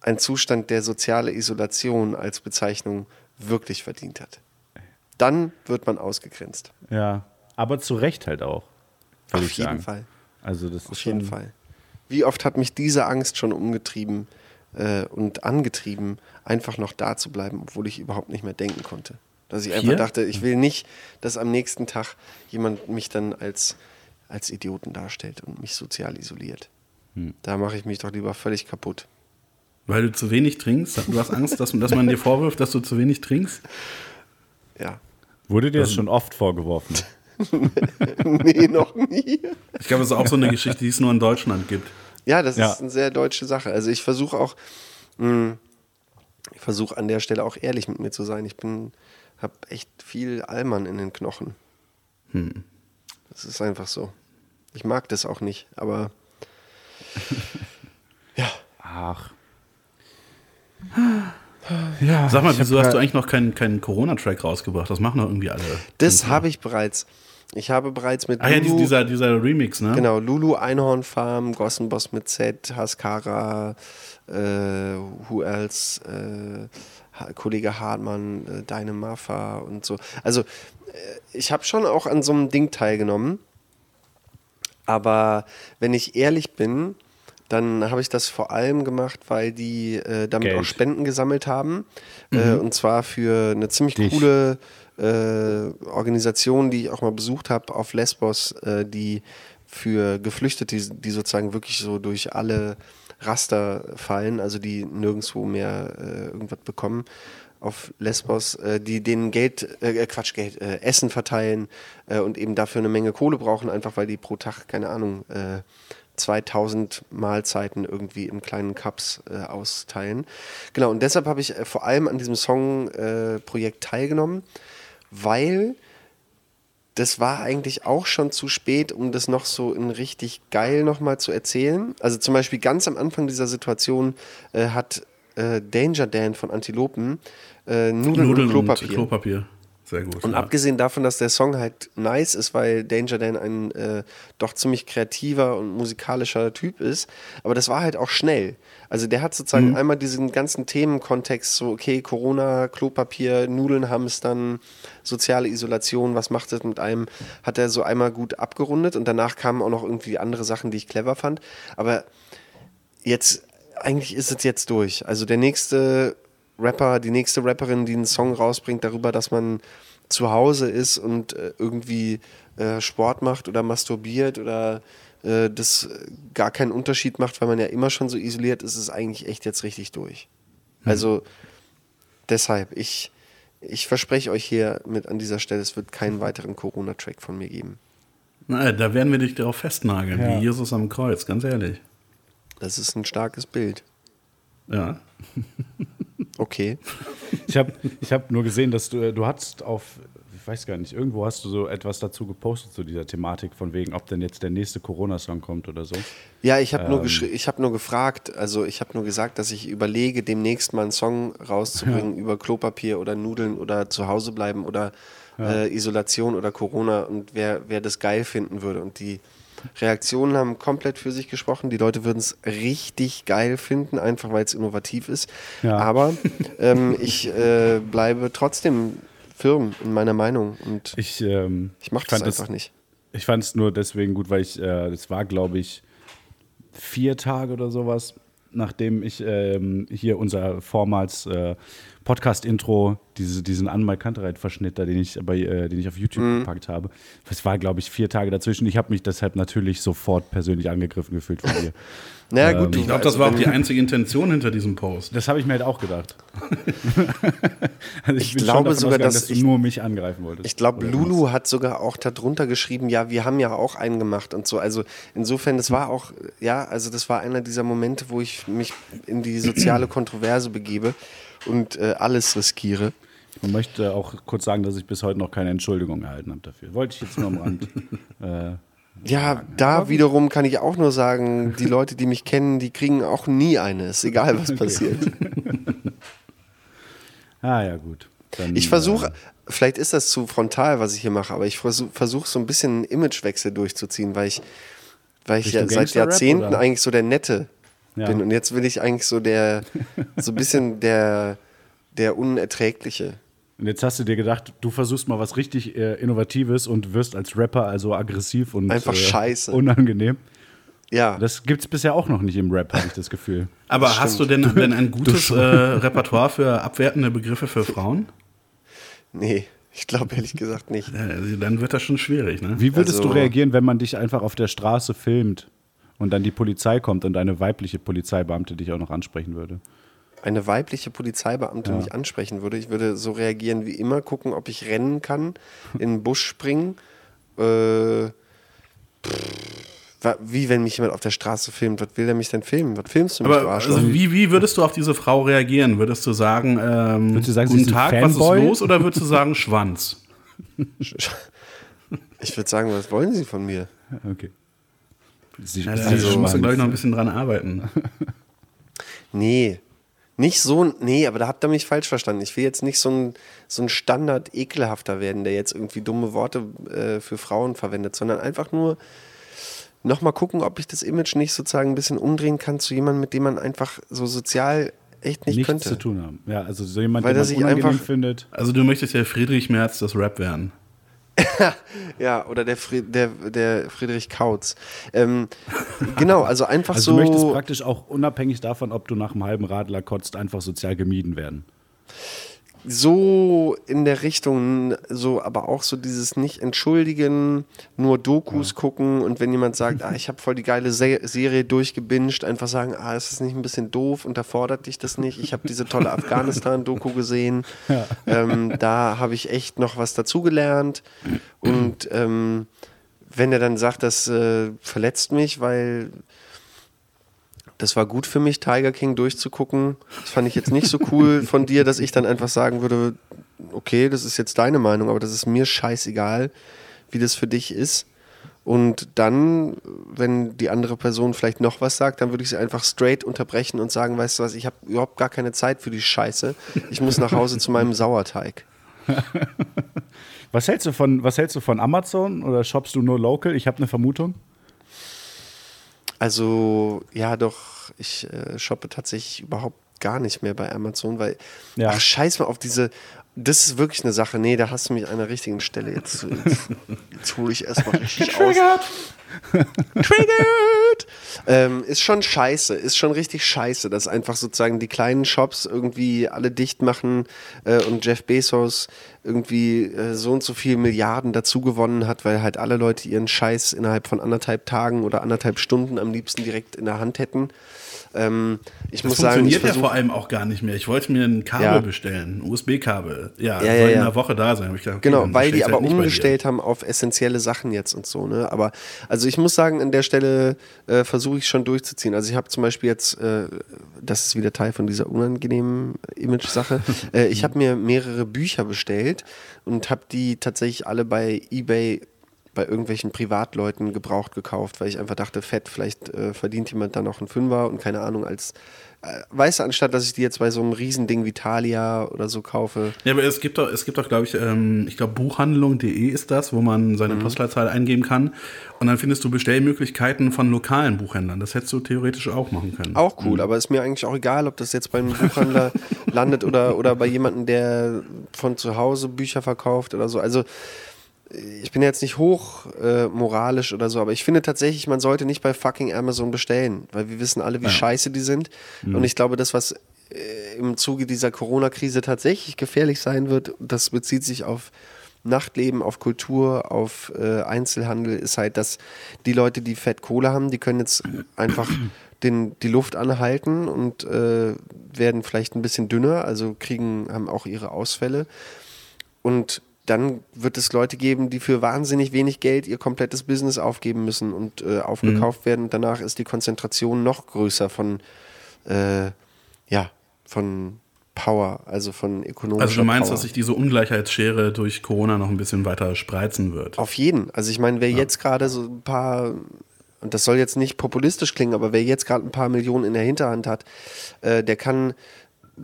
ein Zustand, der soziale Isolation als Bezeichnung wirklich verdient hat. Dann wird man ausgegrenzt. Ja, aber zu Recht halt auch. würde Auf ich jeden sagen. Fall. Also das Auf ist jeden Fall. Wie oft hat mich diese Angst schon umgetrieben äh, und angetrieben, einfach noch da zu bleiben, obwohl ich überhaupt nicht mehr denken konnte. Dass ich einfach Hier? dachte, ich will nicht, dass am nächsten Tag jemand mich dann als, als Idioten darstellt und mich sozial isoliert. Hm. Da mache ich mich doch lieber völlig kaputt. Weil du zu wenig trinkst. Du hast Angst, dass, dass man dir vorwirft, dass du zu wenig trinkst. Ja. Wurde dir das schon oft vorgeworfen? nee, noch nie. Ich glaube, das ist auch so eine Geschichte, die es nur in Deutschland gibt. Ja, das Ja. ist eine sehr deutsche Sache. Also ich versuche auch, mh, ich versuche an der Stelle auch ehrlich mit mir zu sein. Ich bin, habe echt viel Allmann in den Knochen. Das ist einfach so. Ich mag das auch nicht, aber ja, Ach. Ja, Sag mal, wieso hast du eigentlich noch keinen, keinen Corona-Track rausgebracht? Das machen doch irgendwie alle. das habe ich bereits. Ich habe bereits mit Ah ja, dieser, dieser Remix, ne? genau, Lulu Einhornfarm, Gossenboss mit Z, Haskara, äh, Who Else, äh, Kollege Hartmann, äh, Deine Mafa und so. Also äh, ich habe schon auch an so einem Ding teilgenommen, aber wenn ich ehrlich bin, dann habe ich das vor allem gemacht, weil die äh, damit Geld. auch Spenden gesammelt haben. Äh, und zwar für eine ziemlich Dich. coole äh, Organisation, die ich auch mal besucht habe auf Lesbos, äh, die für Geflüchtete, die, sozusagen wirklich so durch alle Raster fallen, also die nirgendwo mehr äh, irgendwas bekommen auf Lesbos, äh, die denen Geld, äh, äh, Quatsch, Geld, äh, Essen verteilen äh, und eben dafür eine Menge Kohle brauchen, einfach weil die pro Tag, keine Ahnung, äh, 2000 Mahlzeiten irgendwie in kleinen Cups äh, austeilen. Genau, und deshalb habe ich äh, vor allem an diesem Songprojekt äh, teilgenommen, weil das war eigentlich auch schon zu spät, um das noch so in richtig geil nochmal zu erzählen. Also zum Beispiel ganz am Anfang dieser Situation äh, hat äh, Danger Dan von Antilopen äh, Nudeln, Nudeln und Klopapier. und Klopapier. Sehr gut. Und ja. abgesehen davon, dass der Song halt nice ist, weil Danger Dan ein äh, doch ziemlich kreativer und musikalischer Typ ist, aber das war halt auch schnell. Also der hat sozusagen Mhm. einmal diesen ganzen Themenkontext, so okay, Corona, Klopapier, Nudeln hamstern, soziale Isolation, was macht das mit einem, hat er so einmal gut abgerundet und danach kamen auch noch irgendwie andere Sachen, die ich clever fand. Aber jetzt, eigentlich ist es jetzt durch. Also der nächste Rapper, die nächste Rapperin, die einen Song rausbringt darüber, dass man zu Hause ist und äh, irgendwie äh, Sport macht oder masturbiert oder äh, das gar keinen Unterschied macht, weil man ja immer schon so isoliert ist, ist eigentlich echt jetzt richtig durch. Also deshalb, ich, ich verspreche euch hier mit an dieser Stelle, es wird keinen weiteren Corona-Track von mir geben. Na, da werden wir dich darauf festnageln, Ja. wie Jesus am Kreuz, ganz ehrlich. Das ist ein starkes Bild. Ja. Okay. Ich habe ich hab nur gesehen, dass du, äh, du hast auf, ich weiß gar nicht, irgendwo hast du so etwas dazu gepostet zu dieser Thematik, von wegen, ob denn jetzt der nächste Corona-Song kommt oder so. Ja, ich habe Ähm. nur, ich hab nur gefragt, also ich habe nur gesagt, dass ich überlege, demnächst mal einen Song rauszubringen über Klopapier oder Nudeln oder zu Hause bleiben oder äh, Isolation oder Corona und wer, wer das geil finden würde. Und die Reaktionen haben komplett für sich gesprochen. Die Leute würden es richtig geil finden, einfach weil es innovativ ist. Ja. Aber ähm, ich äh, bleibe trotzdem firm in meiner Meinung und Ich, ähm, ich mache das einfach nicht. Ich fand es nur deswegen gut, weil ich, äh, das war, glaube ich, vier Tage oder sowas, nachdem ich ähm, hier unser vormals äh, Podcast-Intro, diese, diesen Anmal Kantereit-Verschnitt, da, den ich, bei, äh, den ich auf YouTube Mhm. gepackt habe. Es war, glaube ich, vier Tage dazwischen. Ich habe mich deshalb natürlich sofort persönlich angegriffen gefühlt von dir. Naja, gut, du, Ich glaube, das war auch die einzige Intention hinter diesem Post. Das habe ich mir halt auch gedacht. also Ich bin schon glaube davon sogar, ausgegangen, dass du ich- nur mich angreifen wolltest. Ich glaube, Lulu hat sogar auch darunter geschrieben, ja, wir haben ja auch einen gemacht und so. Also insofern, das war auch, ja, also das war einer dieser Momente, wo ich mich in die soziale Kontroverse begebe und äh, alles riskiere. Man möchte auch kurz sagen, dass ich bis heute noch keine Entschuldigung erhalten habe dafür. Wollte ich jetzt nur am Rand. äh, Ja, da wiederum kann ich auch nur sagen, die Leute, die mich kennen, die kriegen auch nie eine. Ist egal, was passiert. ah, ja, gut. Dann, Ich versuche, Äh, vielleicht ist das zu frontal, was ich hier mache, aber ich versuche versuch so ein bisschen einen Imagewechsel durchzuziehen, weil ich, weil ich ja seit Jahrzehnten oder? eigentlich so der Nette Ja. bin und jetzt will ich eigentlich so der, so ein bisschen der, der Unerträgliche. und jetzt hast du dir gedacht, du versuchst mal was richtig äh, Innovatives und wirst als Rapper also aggressiv und Einfach äh, scheiße. unangenehm. Ja, Das gibt es bisher auch noch nicht im Rap, habe ich das Gefühl. Aber hast du denn, denn ein gutes äh, Repertoire für abwertende Begriffe für Frauen? nee, ich glaube ehrlich gesagt nicht. Ja, also dann wird das schon schwierig, ne? Wie würdest Also- du reagieren, wenn man dich einfach auf der Straße filmt und dann die Polizei kommt und eine weibliche Polizeibeamte dich auch noch ansprechen würde? Eine weibliche Polizeibeamte mich ansprechen würde, ich würde so reagieren wie immer, gucken, ob ich rennen kann, in den Busch springen. Äh, pff, wie wenn mich jemand auf der Straße filmt, was will der mich denn filmen? Was filmst du mich, du Aber Arschloch? also, wie, wie würdest du auf diese Frau reagieren? Würdest du sagen, ähm, Würdest du sagen, sie guten ist ein Tag, was ist los? Oder würdest du sagen, Schwanz? Ich würde sagen, was wollen Sie von mir? Okay. Sie, also, musst du, Schwanz. glaube ich, noch ein bisschen dran arbeiten. Nee, nicht so, nee, aber da habt ihr mich falsch verstanden. Ich will jetzt nicht so ein, so ein Standard-Ekelhafter werden, der jetzt irgendwie dumme Worte äh, für Frauen verwendet, sondern einfach nur nochmal gucken, ob ich das Image nicht sozusagen ein bisschen umdrehen kann zu jemandem, mit dem man einfach so sozial echt nicht nichts könnte. zu tun haben. Ja, also so jemand, Weil den das man sich unangenehm einfach- findet. Also du möchtest ja Friedrich Merz des Rap werden. Ja, oder der, Fried, der, der Friedrich Kautz. Ähm, genau, also einfach Also so. du möchtest praktisch auch unabhängig davon, ob du nach einem halben Radler kotzt, einfach sozial gemieden werden. So in der Richtung, so, aber auch so dieses nicht entschuldigen, nur Dokus gucken und wenn jemand sagt, ah, ich habe voll die geile Se Serie durchgebinged, einfach sagen, ah, ist das nicht ein bisschen doof, unterfordert dich das nicht? Ich habe diese tolle Afghanistan-Doku gesehen, ähm, da habe ich echt noch was dazugelernt und ähm, wenn er dann sagt, das äh, verletzt mich, weil das war gut für mich, Tiger King durchzugucken. Das fand ich jetzt nicht so cool von dir, dass ich dann einfach sagen würde, okay, das ist jetzt deine Meinung, aber das ist mir scheißegal, wie das für dich ist. Und dann, wenn die andere Person vielleicht noch was sagt, dann würde ich sie einfach straight unterbrechen und sagen, weißt du was, ich habe überhaupt gar keine Zeit für die Scheiße. Ich muss nach Hause zu meinem Sauerteig. Was hältst du von, was hältst du von Amazon oder shoppst du nur local? Ich habe eine Vermutung. Also, ja, doch, ich äh, shoppe tatsächlich überhaupt gar nicht mehr bei Amazon, weil, Ja. ach, scheiß mal auf diese, das ist wirklich eine Sache. Nee, da hast du mich an der richtigen Stelle. Jetzt, jetzt, jetzt hole ich erstmal richtig aus. Triggered! Ähm, ist schon scheiße, ist schon richtig scheiße, dass einfach sozusagen die kleinen Shops irgendwie alle dicht machen äh, und Jeff Bezos irgendwie äh, so und so viel Milliarden dazu gewonnen hat, weil halt alle Leute ihren Scheiß innerhalb von anderthalb Tagen oder anderthalb Stunden am liebsten direkt in der Hand hätten. Ähm, ich Das muss sagen, funktioniert ja vor allem auch gar nicht mehr. Ich wollte mir ein Kabel Ja. bestellen, ein USB-Kabel. Ja, Ja, ja, soll in einer Woche da sein. Gedacht, okay, Genau, weil die aber halt umgestellt haben auf essentielle Sachen jetzt und so. Ne? Aber also ich muss sagen, an der Stelle äh, versuche ich schon durchzuziehen. Also ich habe zum Beispiel jetzt, äh, das ist wieder Teil von dieser unangenehmen Image-Sache, äh, ich habe mir mehrere Bücher bestellt und habe die tatsächlich alle bei eBay bei irgendwelchen Privatleuten gebraucht gekauft, weil ich einfach dachte, fett, vielleicht äh, verdient jemand da noch einen Fünfer und keine Ahnung, als äh, weißt du, anstatt dass ich die jetzt bei so einem Riesending wie Thalia oder so kaufe. Ja, aber es gibt doch, es gibt doch, glaube ich, ähm, ich glaube, buchhandlung.de ist das, wo man Mhm. seine Postleitzahl eingeben kann. Und dann findest du Bestellmöglichkeiten von lokalen Buchhändlern. Das hättest du theoretisch auch machen können. Auch cool, aber ist mir eigentlich auch egal, ob das jetzt beim Buchhandler landet oder, oder bei jemandem, der von zu Hause Bücher verkauft oder so. Also ich bin jetzt nicht hoch äh, moralisch oder so, aber ich finde tatsächlich, man sollte nicht bei fucking Amazon bestellen, weil wir wissen alle, wie scheiße die sind. Und ich glaube, das, was äh, im Zuge dieser Corona-Krise tatsächlich gefährlich sein wird, das bezieht sich auf Nachtleben, auf Kultur, auf äh, Einzelhandel, ist halt, dass die Leute, die fett Kohle haben, die können jetzt einfach den, die Luft anhalten und äh, werden vielleicht ein bisschen dünner, also kriegen, haben auch ihre Ausfälle. Und dann wird es Leute geben, die für wahnsinnig wenig Geld ihr komplettes Business aufgeben müssen und äh, aufgekauft werden. Und danach ist die Konzentration noch größer von, äh, ja, von Power, also von ökonomischer Also du meinst, Power. dass sich diese Ungleichheitsschere durch Corona noch ein bisschen weiter spreizen wird? Auf jeden. Also ich meine, wer jetzt gerade so ein paar, und das soll jetzt nicht populistisch klingen, aber wer jetzt gerade ein paar Millionen in der Hinterhand hat, äh, der kann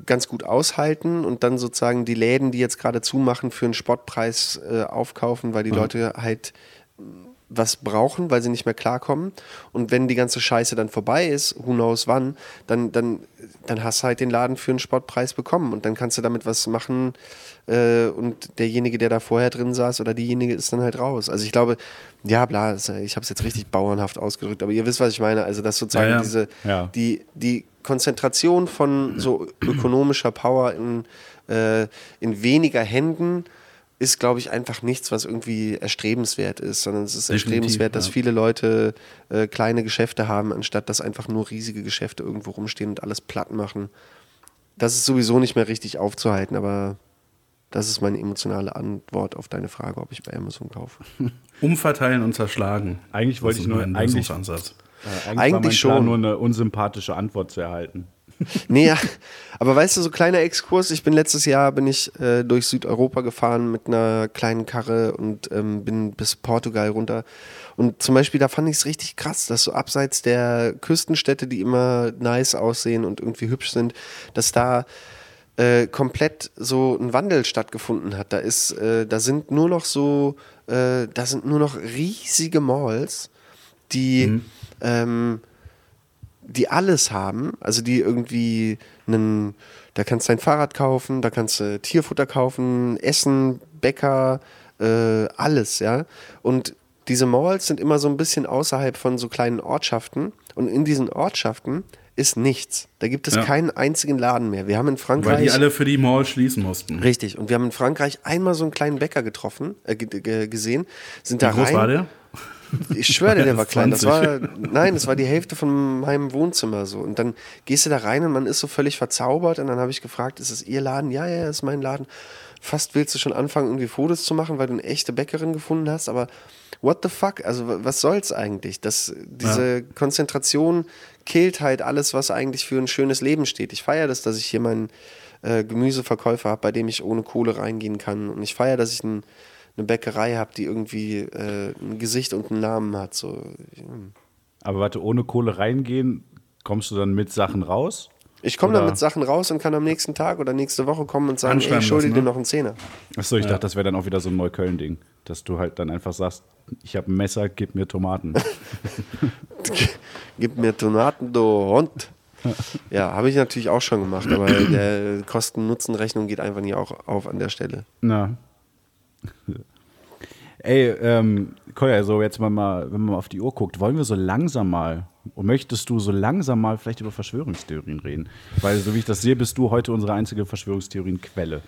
ganz gut aushalten und dann sozusagen die Läden, die jetzt gerade zumachen, für einen Spottpreis äh, aufkaufen, weil die Leute halt was brauchen, weil sie nicht mehr klarkommen. Und wenn die ganze Scheiße dann vorbei ist, who knows wann, dann, dann, dann hast du halt den Laden für einen Spottpreis bekommen und dann kannst du damit was machen äh, und derjenige, der da vorher drin saß oder diejenige ist dann halt raus. Also ich glaube, ja, bla, äh, ich habe es jetzt richtig bauernhaft ausgedrückt, aber ihr wisst, was ich meine. Also dass sozusagen Ja, ja. diese, Ja. die, die Konzentration von so ökonomischer Power in, äh, in weniger Händen ist, glaube ich, einfach nichts, was irgendwie erstrebenswert ist, sondern es ist Definitiv, erstrebenswert, dass ja. viele Leute äh, kleine Geschäfte haben, anstatt dass einfach nur riesige Geschäfte irgendwo rumstehen und alles platt machen. Das ist sowieso nicht mehr richtig aufzuhalten, aber das ist meine emotionale Antwort auf deine Frage, ob ich bei Amazon kaufe. Umverteilen und zerschlagen. Eigentlich wollte ich nur- eigentlich- Lösungsansatz. Äh, Eigentlich war mein Plan, schon. nur eine unsympathische Antwort zu erhalten. Nee, ja, aber weißt du, so kleiner Exkurs, ich bin letztes Jahr bin ich äh, durch Südeuropa gefahren mit einer kleinen Karre und ähm, bin bis Portugal runter. Und zum Beispiel, da fand ich es richtig krass, dass so abseits der Küstenstädte, die immer nice aussehen und irgendwie hübsch sind, dass da äh, komplett so ein Wandel stattgefunden hat. Da ist, äh, da sind nur noch so, äh, da sind nur noch riesige Malls, die ähm, die alles haben, also die irgendwie einen, da kannst du ein Fahrrad kaufen, da kannst du Tierfutter kaufen, Essen, Bäcker, äh, alles, ja. Und diese Malls sind immer so ein bisschen außerhalb von so kleinen Ortschaften und in diesen Ortschaften ist nichts. Da gibt es Ja. keinen einzigen Laden mehr. Wir haben in Frankreich Weil die alle für die Mall schließen mussten. Richtig. Und wir haben in Frankreich einmal so einen kleinen Bäcker getroffen, äh, ge- ge- gesehen, sind Wie da groß rein. war der? Ich schwöre dir, der war klein. Das 20. war, nein, das war die Hälfte von meinem Wohnzimmer so. Und dann gehst du da rein und man ist so völlig verzaubert. Und dann habe ich gefragt, ist es Ihr Laden? Ja, ja, ist mein Laden. Fast willst du schon anfangen, irgendwie Fotos zu machen, weil du eine echte Bäckerin gefunden hast. Aber what the fuck? Also, wa- was soll's eigentlich? Das, diese Konzentration killt halt alles, was eigentlich für ein schönes Leben steht. Ich feiere das, dass ich hier meinen äh, Gemüseverkäufer habe, bei dem ich ohne Kohle reingehen kann. Und ich feiere, dass ich ein, eine Bäckerei habe, die irgendwie äh, ein Gesicht und einen Namen hat. So. Aber warte, ohne Kohle reingehen, kommst du dann mit Sachen raus? Ich komme dann mit Sachen raus und kann am nächsten Tag oder nächste Woche kommen und sagen, ey, ich schulde dir ne? noch einen Zehner. Achso, ich dachte, das wäre dann auch wieder so ein Neukölln-Ding. Dass du halt dann einfach sagst, ich habe ein Messer, gib mir Tomaten. Gib mir Tomaten, du Hund. Ja, habe ich natürlich auch schon gemacht, aber der Kosten-Nutzen-Rechnung geht einfach nicht auch auf an der Stelle. Na. Ey, ähm, Kolja, also jetzt mal, mal, wenn man mal auf die Uhr guckt, wollen wir so langsam mal, und möchtest du so langsam mal vielleicht über Verschwörungstheorien reden? Weil, so wie ich das sehe, bist du heute unsere einzige Verschwörungstheorienquelle.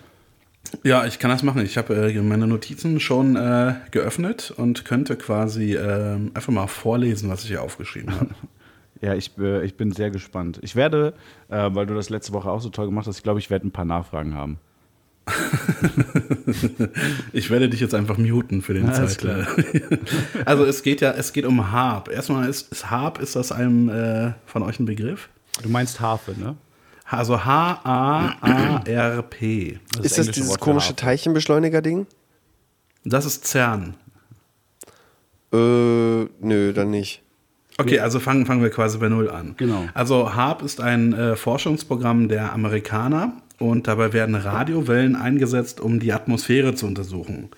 Ja, ich kann das machen. Ich habe äh, meine Notizen schon äh, geöffnet und könnte quasi äh, einfach mal vorlesen, was ich hier aufgeschrieben habe. Ja, ich, äh, ich bin sehr gespannt. Ich werde, äh, weil du das letzte Woche auch so toll gemacht hast, ich glaube, ich werde ein paar Nachfragen haben. Ich werde dich jetzt einfach muten für den Alles Zeitler. Also es geht ja, es geht um Harp. Erstmal ist, ist Harp, ist das einem äh, von euch ein Begriff? Du meinst Harfe, ne? Also H-A-A-R-P. Das Ist das dieses Wort komische. Teilchenbeschleuniger-Ding? Das ist CERN. Äh, nö, dann nicht. Okay, also fangen, fangen wir quasi bei Null an. Genau. Also HARP ist ein äh, Forschungsprogramm der Amerikaner und dabei werden Radiowellen eingesetzt, um die Atmosphäre zu untersuchen.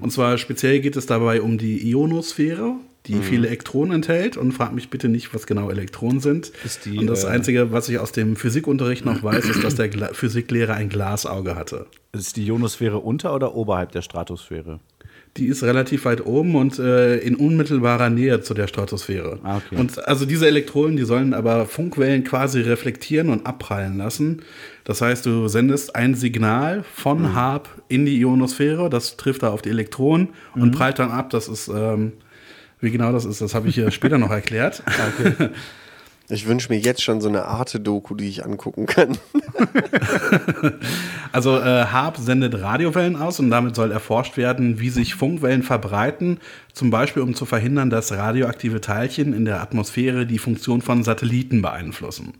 Und zwar speziell geht es dabei um die Ionosphäre, die viele Elektronen enthält und frag mich bitte nicht, was genau Elektronen sind. Die, und das äh, Einzige, was ich aus dem Physikunterricht noch weiß, ist, dass der Gla Physiklehrer ein Glasauge hatte. Ist die Ionosphäre unter oder oberhalb der Stratosphäre? Die ist relativ weit oben und äh, in unmittelbarer Nähe zu der Stratosphäre. Ah, okay. Und also diese Elektronen, die sollen aber Funkwellen quasi reflektieren und abprallen lassen. Das heißt, du sendest ein Signal von Mhm. HARP in die Ionosphäre, das trifft da auf die Elektronen Mhm. und prallt dann ab. Das ist, ähm, wie genau das ist, das habe ich hier später noch erklärt. Ich wünsche mir jetzt schon so eine Arte-Doku, die ich angucken kann. Also äh, HARP sendet Radiowellen aus und damit soll erforscht werden, wie sich Funkwellen verbreiten, zum Beispiel um zu verhindern, dass radioaktive Teilchen in der Atmosphäre die Funktion von Satelliten beeinflussen.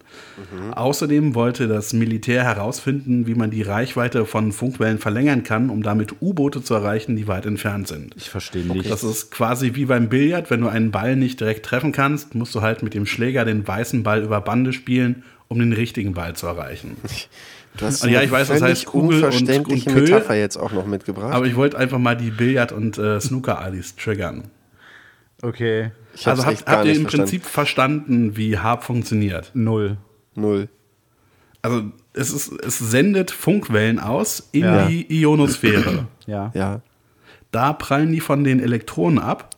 Außerdem wollte das Militär herausfinden, wie man die Reichweite von Funkwellen verlängern kann, um damit U-Boote zu erreichen, die weit entfernt sind. Ich verstehe nicht. Das ist quasi wie beim Billard, wenn du einen Ball nicht direkt treffen kannst, musst du halt mit dem Schläger den weißen Ball über Bande spielen, um den richtigen Ball zu erreichen. Du hast Ja, eine ich weiß, das heißt Kugel und- und Köhl. Metapher jetzt auch noch mitgebracht. Aber ich wollte einfach mal die Billard- und äh, Snooker-Alis triggern. okay. Also habt, habt ihr im verstanden. Prinzip verstanden, wie HARP funktioniert? Null. Null. Also es, ist, es sendet Funkwellen aus in Ja. die Ionosphäre. Ja. Ja. Da prallen die von den Elektronen ab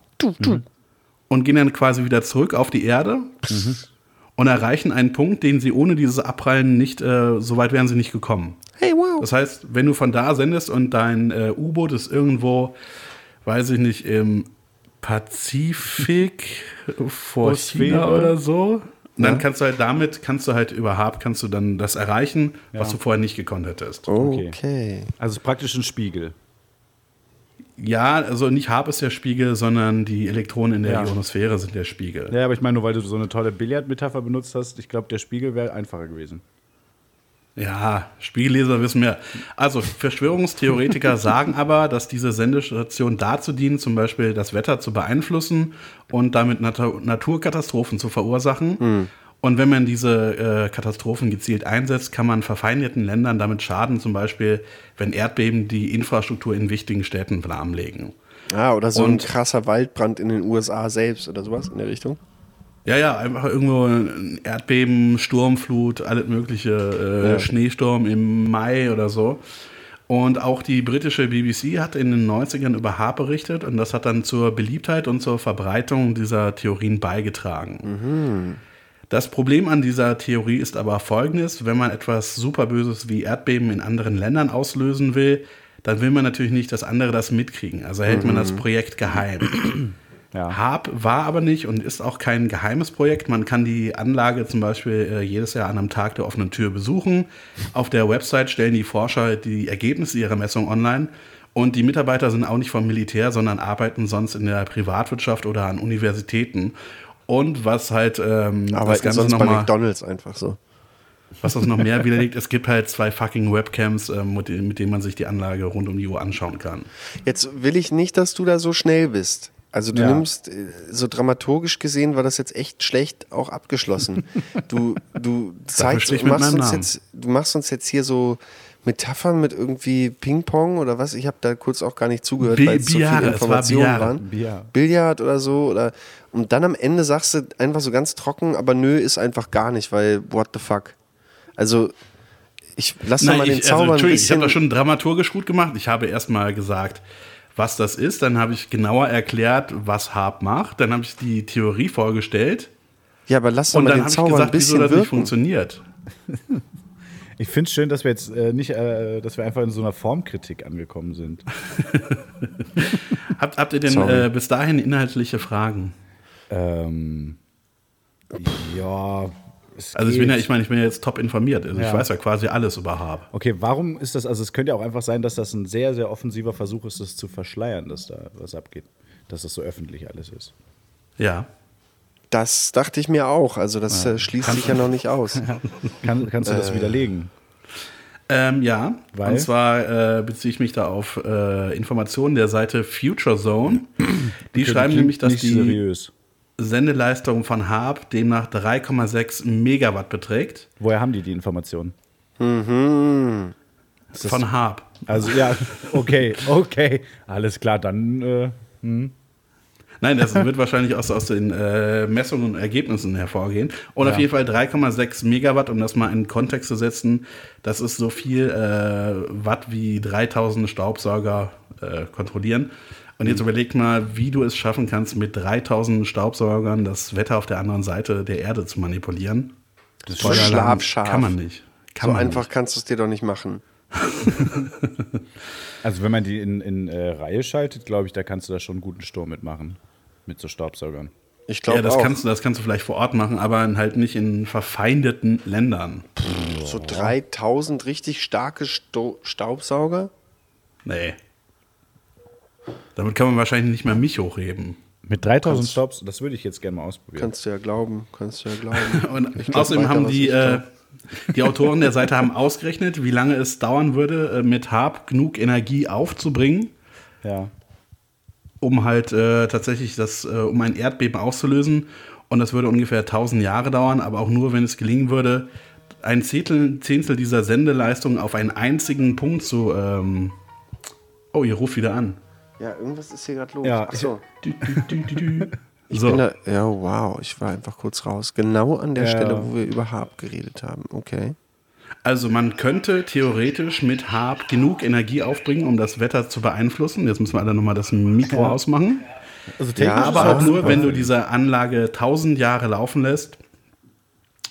und gehen dann quasi wieder zurück auf die Erde und erreichen einen Punkt, den sie ohne dieses Abprallen nicht, äh, so weit wären sie nicht gekommen. Hey, wow. Das heißt, wenn du von da sendest und dein äh, U-Boot ist irgendwo, weiß ich nicht, im Pazifik vor. China oder so, dann Ja. kannst du halt damit, kannst du halt über HARP, kannst du dann das erreichen, was Ja. du vorher nicht gekonnt hättest. Okay. Okay. Also praktisch ein Spiegel. Ja, also nicht HARP ist der Spiegel, sondern die Elektronen in der Ja. Ionosphäre sind der Spiegel. Ja, aber ich meine, nur weil du so eine tolle Billardmetapher benutzt hast, ich glaube, der Spiegel wäre einfacher gewesen. Ja, Spiegelleser wissen mehr. Also Verschwörungstheoretiker sagen aber, dass diese Sendestationen dazu dienen, zum Beispiel das Wetter zu beeinflussen und damit Nat Naturkatastrophen zu verursachen. Und wenn man diese äh, Katastrophen gezielt einsetzt, kann man verfeindeten Ländern damit schaden, zum Beispiel wenn Erdbeben die Infrastruktur in wichtigen Städten lahmlegen. Ah, oder so ein Und- krasser Waldbrand in den USA selbst oder sowas in der Richtung. Ja, ja, einfach irgendwo ein Erdbeben, Sturmflut, alles mögliche, äh, Ja. Schneesturm im Mai oder so. Und auch die britische BBC hat in den 90ern über HARP berichtet und das hat dann zur Beliebtheit und zur Verbreitung dieser Theorien beigetragen. Das Problem an dieser Theorie ist aber folgendes, wenn man etwas Superböses wie Erdbeben in anderen Ländern auslösen will, dann will man natürlich nicht, dass andere das mitkriegen. Also hält man das Projekt geheim. Ja. HARP war aber nicht und ist auch kein geheimes Projekt. Man kann die Anlage zum Beispiel äh, jedes Jahr an einem Tag der offenen Tür besuchen. Auf der Website stellen die Forscher die Ergebnisse ihrer Messung online. Und die Mitarbeiter sind auch nicht vom Militär, sondern arbeiten sonst in der Privatwirtschaft oder an Universitäten. Und was halt ähm, Aber das Ganze sonst bei nochmal, McDonalds einfach so. was das noch mehr widerlegt, es gibt halt zwei fucking Webcams, ähm, mit, denen- mit denen man sich die Anlage rund um die Uhr anschauen kann. Jetzt will ich nicht, dass du da so schnell bist. Also du Ja. nimmst, äh, so dramaturgisch gesehen war das jetzt echt schlecht auch abgeschlossen. Du, du zeigst, du machst uns jetzt, du machst uns jetzt hier so Metaphern mit irgendwie Ping-Pong oder was? Ich habe da kurz auch gar nicht zugehört, weil es so viele es war Informationen Billard. waren. Billard. Billard oder so oder und dann am Ende sagst du einfach so ganz trocken, aber nö, ist einfach gar nicht, weil what the fuck. Also ich lass doch mal den ich, Zauber ein Entschuldigung, ich habe bisschen. das schon dramaturgisch gut gemacht. Ich habe erstmal gesagt, was das ist. Dann habe ich genauer erklärt, was Harp macht. Dann habe ich die Theorie vorgestellt. Ja, aber lass doch Und mal dann den habe ich Zauber ein gesagt, wieso bisschen das nicht funktioniert. Ich finde es schön, dass wir jetzt äh, nicht, äh, dass wir einfach in so einer Formkritik angekommen sind. Habt, habt ihr denn äh, bis dahin inhaltliche Fragen? Ähm, ja. es Also ich bin ja, ich meine, ich bin ja jetzt top informiert. Also ich Ja. weiß ja quasi alles über Harp. Okay, warum ist das, also es könnte ja auch einfach sein, dass das ein sehr, sehr offensiver Versuch ist, das zu verschleiern, dass da was abgeht. Dass das so öffentlich alles ist. Ja. Das dachte ich mir auch. Also das äh, schließt sich ja noch nicht aus. Kann, kannst du Äh. das widerlegen? Ähm, ja, Weil? und zwar äh, beziehe ich mich da auf äh, Informationen der Seite Future Zone. Die schreiben klingt nämlich, dass nicht die seriös. Sendeleistung von Harp demnach 3,6 Megawatt beträgt. Woher haben die die Informationen? Von Harp. Also ja, okay, okay, alles klar, dann äh, Nein, das wird wahrscheinlich aus, aus den äh, Messungen und Ergebnissen hervorgehen. Und auf Ja. jeden Fall 3,6 Megawatt, um das mal in Kontext zu setzen, das ist so viel äh, Watt wie 3000 Staubsauger äh, kontrollieren. Und jetzt überleg mal, wie du es schaffen kannst, mit 3000 Staubsaugern das Wetter auf der anderen Seite der Erde zu manipulieren. Das ist schlafscharf. Kann man nicht. Kann so man einfach Nicht. kannst du es dir doch nicht machen. also wenn man die in, in äh, Reihe schaltet, glaube ich, da kannst du da schon einen guten Sturm mitmachen. Mit so Staubsaugern. Ich glaube Ja, das auch. kannst, du, das kannst du vielleicht vor Ort machen, aber halt nicht in verfeindeten Ländern. so 3000 richtig starke Sto Staubsauger. Nee. Damit kann man wahrscheinlich nicht mehr mich hochheben. Mit 3000 Staubs, das würde ich jetzt gerne mal ausprobieren. Kannst du ja glauben. Kannst du ja glauben. Und glaub außerdem weiter, haben die, äh, die Autoren der Seite haben ausgerechnet, wie lange es dauern würde, äh, mit Harp genug Energie aufzubringen, Ja. um halt äh, tatsächlich das, äh, um ein Erdbeben auszulösen. Und das würde ungefähr 1000 Jahre dauern, aber auch nur, wenn es gelingen würde, ein Zehntel, Zehntel dieser Sendeleistung auf einen einzigen Punkt zu. Ähm oh, ihr ruft wieder an. Ja, irgendwas ist hier gerade los. Ja, Ach so. Ich So. bin da, ja, wow. Ich war einfach kurz raus. Genau an der Ja. Stelle, wo wir über Harp geredet haben. Okay. Also man könnte theoretisch mit Harp genug Energie aufbringen, um das Wetter zu beeinflussen. Jetzt müssen wir alle nochmal das Mikro ausmachen. Also Ja, technisch Aber ist auch nur, wenn du diese Anlage 1000 Jahre laufen lässt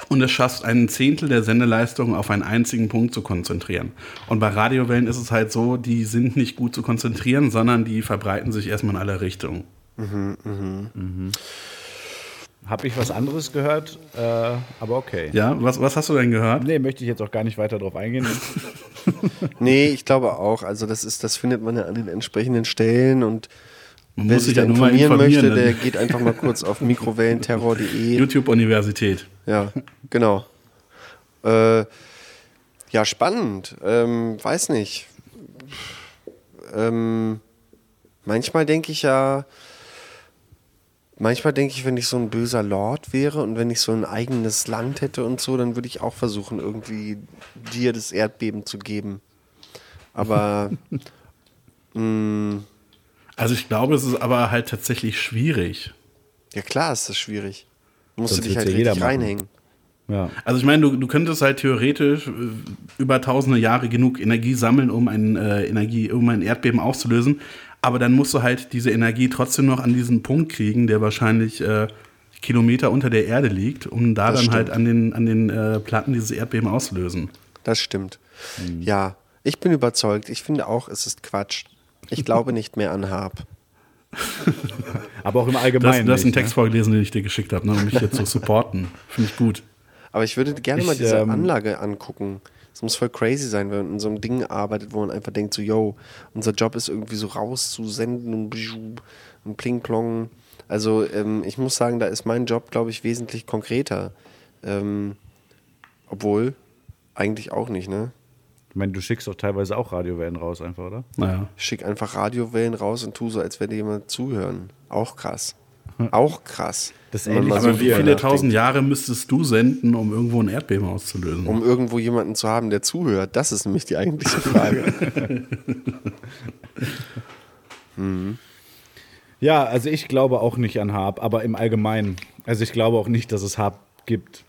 und es schaffst, einen Zehntel der Sendeleistung auf einen einzigen Punkt zu konzentrieren. Und bei Radiowellen ist es halt so, die sind nicht gut zu konzentrieren, sondern die verbreiten sich erstmal in alle Richtungen. habe ich was anderes gehört, äh, aber okay. Ja, was, was hast du denn gehört? Nee, möchte ich jetzt auch gar nicht weiter drauf eingehen. Nee, ich glaube auch. Also das ist, das findet man ja an den entsprechenden Stellen und Man wer muss sich ja nur mal informieren möchte, informieren. der geht einfach mal kurz auf mikrowellenterror.de. YouTube-Universität. Ja, genau. Äh, ja, spannend. Ähm, weiß nicht. Ähm, manchmal denke ich ja, manchmal denke ich, wenn ich so ein böser Lord wäre und wenn ich so ein eigenes Land hätte und so, dann würde ich auch versuchen, irgendwie dir das Erdbeben zu geben. Aber mh, Also ich glaube, es ist aber halt tatsächlich schwierig. ja klar ist das schwierig. Du musst Sonst du dich halt ja jeder richtig reinhängen. Ja. Also ich meine, du, du könntest halt theoretisch äh, über tausende Jahre genug Energie sammeln, um ein, äh, Energie, um ein Erdbeben auszulösen. Aber dann musst du halt diese Energie trotzdem noch an diesen Punkt kriegen, der wahrscheinlich äh, Kilometer unter der Erde liegt, um da Das dann halt stimmt. an den, an den äh, Platten dieses Erdbeben auszulösen. Das stimmt. Mhm. Ja, ich bin überzeugt. Ich finde auch, es ist Quatsch. Ich glaube nicht mehr an Harp. Aber auch im Allgemeinen. du hast einen Text vorgelesen, den ich dir geschickt habe, ne, um mich hier zu supporten. Finde ich gut. Aber ich würde gerne Ich, mal diese ähm, Anlage angucken. Es muss voll crazy sein, wenn man in so einem Ding arbeitet, wo man einfach denkt, so, yo, unser Job ist irgendwie so rauszusenden und, und pling-plong. Also ähm, ich muss sagen, da ist mein Job, glaube ich, wesentlich konkreter. Ähm, obwohl, eigentlich auch nicht, ne? Ne? Ich meine, du schickst doch teilweise auch Radiowellen raus, einfach, oder? Naja. Ich schick einfach Radiowellen raus und tu so, als würde jemand zuhören. Auch krass. Auch krass. Das ist ähnlich Aber wie wir, viele tausend Jahre müsstest du senden, um irgendwo ein Erdbeben auszulösen? Um irgendwo jemanden zu haben, der zuhört, das ist nämlich die eigentliche Frage. Ja, also ich glaube auch nicht an Harp, aber im Allgemeinen. Also ich glaube auch nicht, dass es Harp gibt.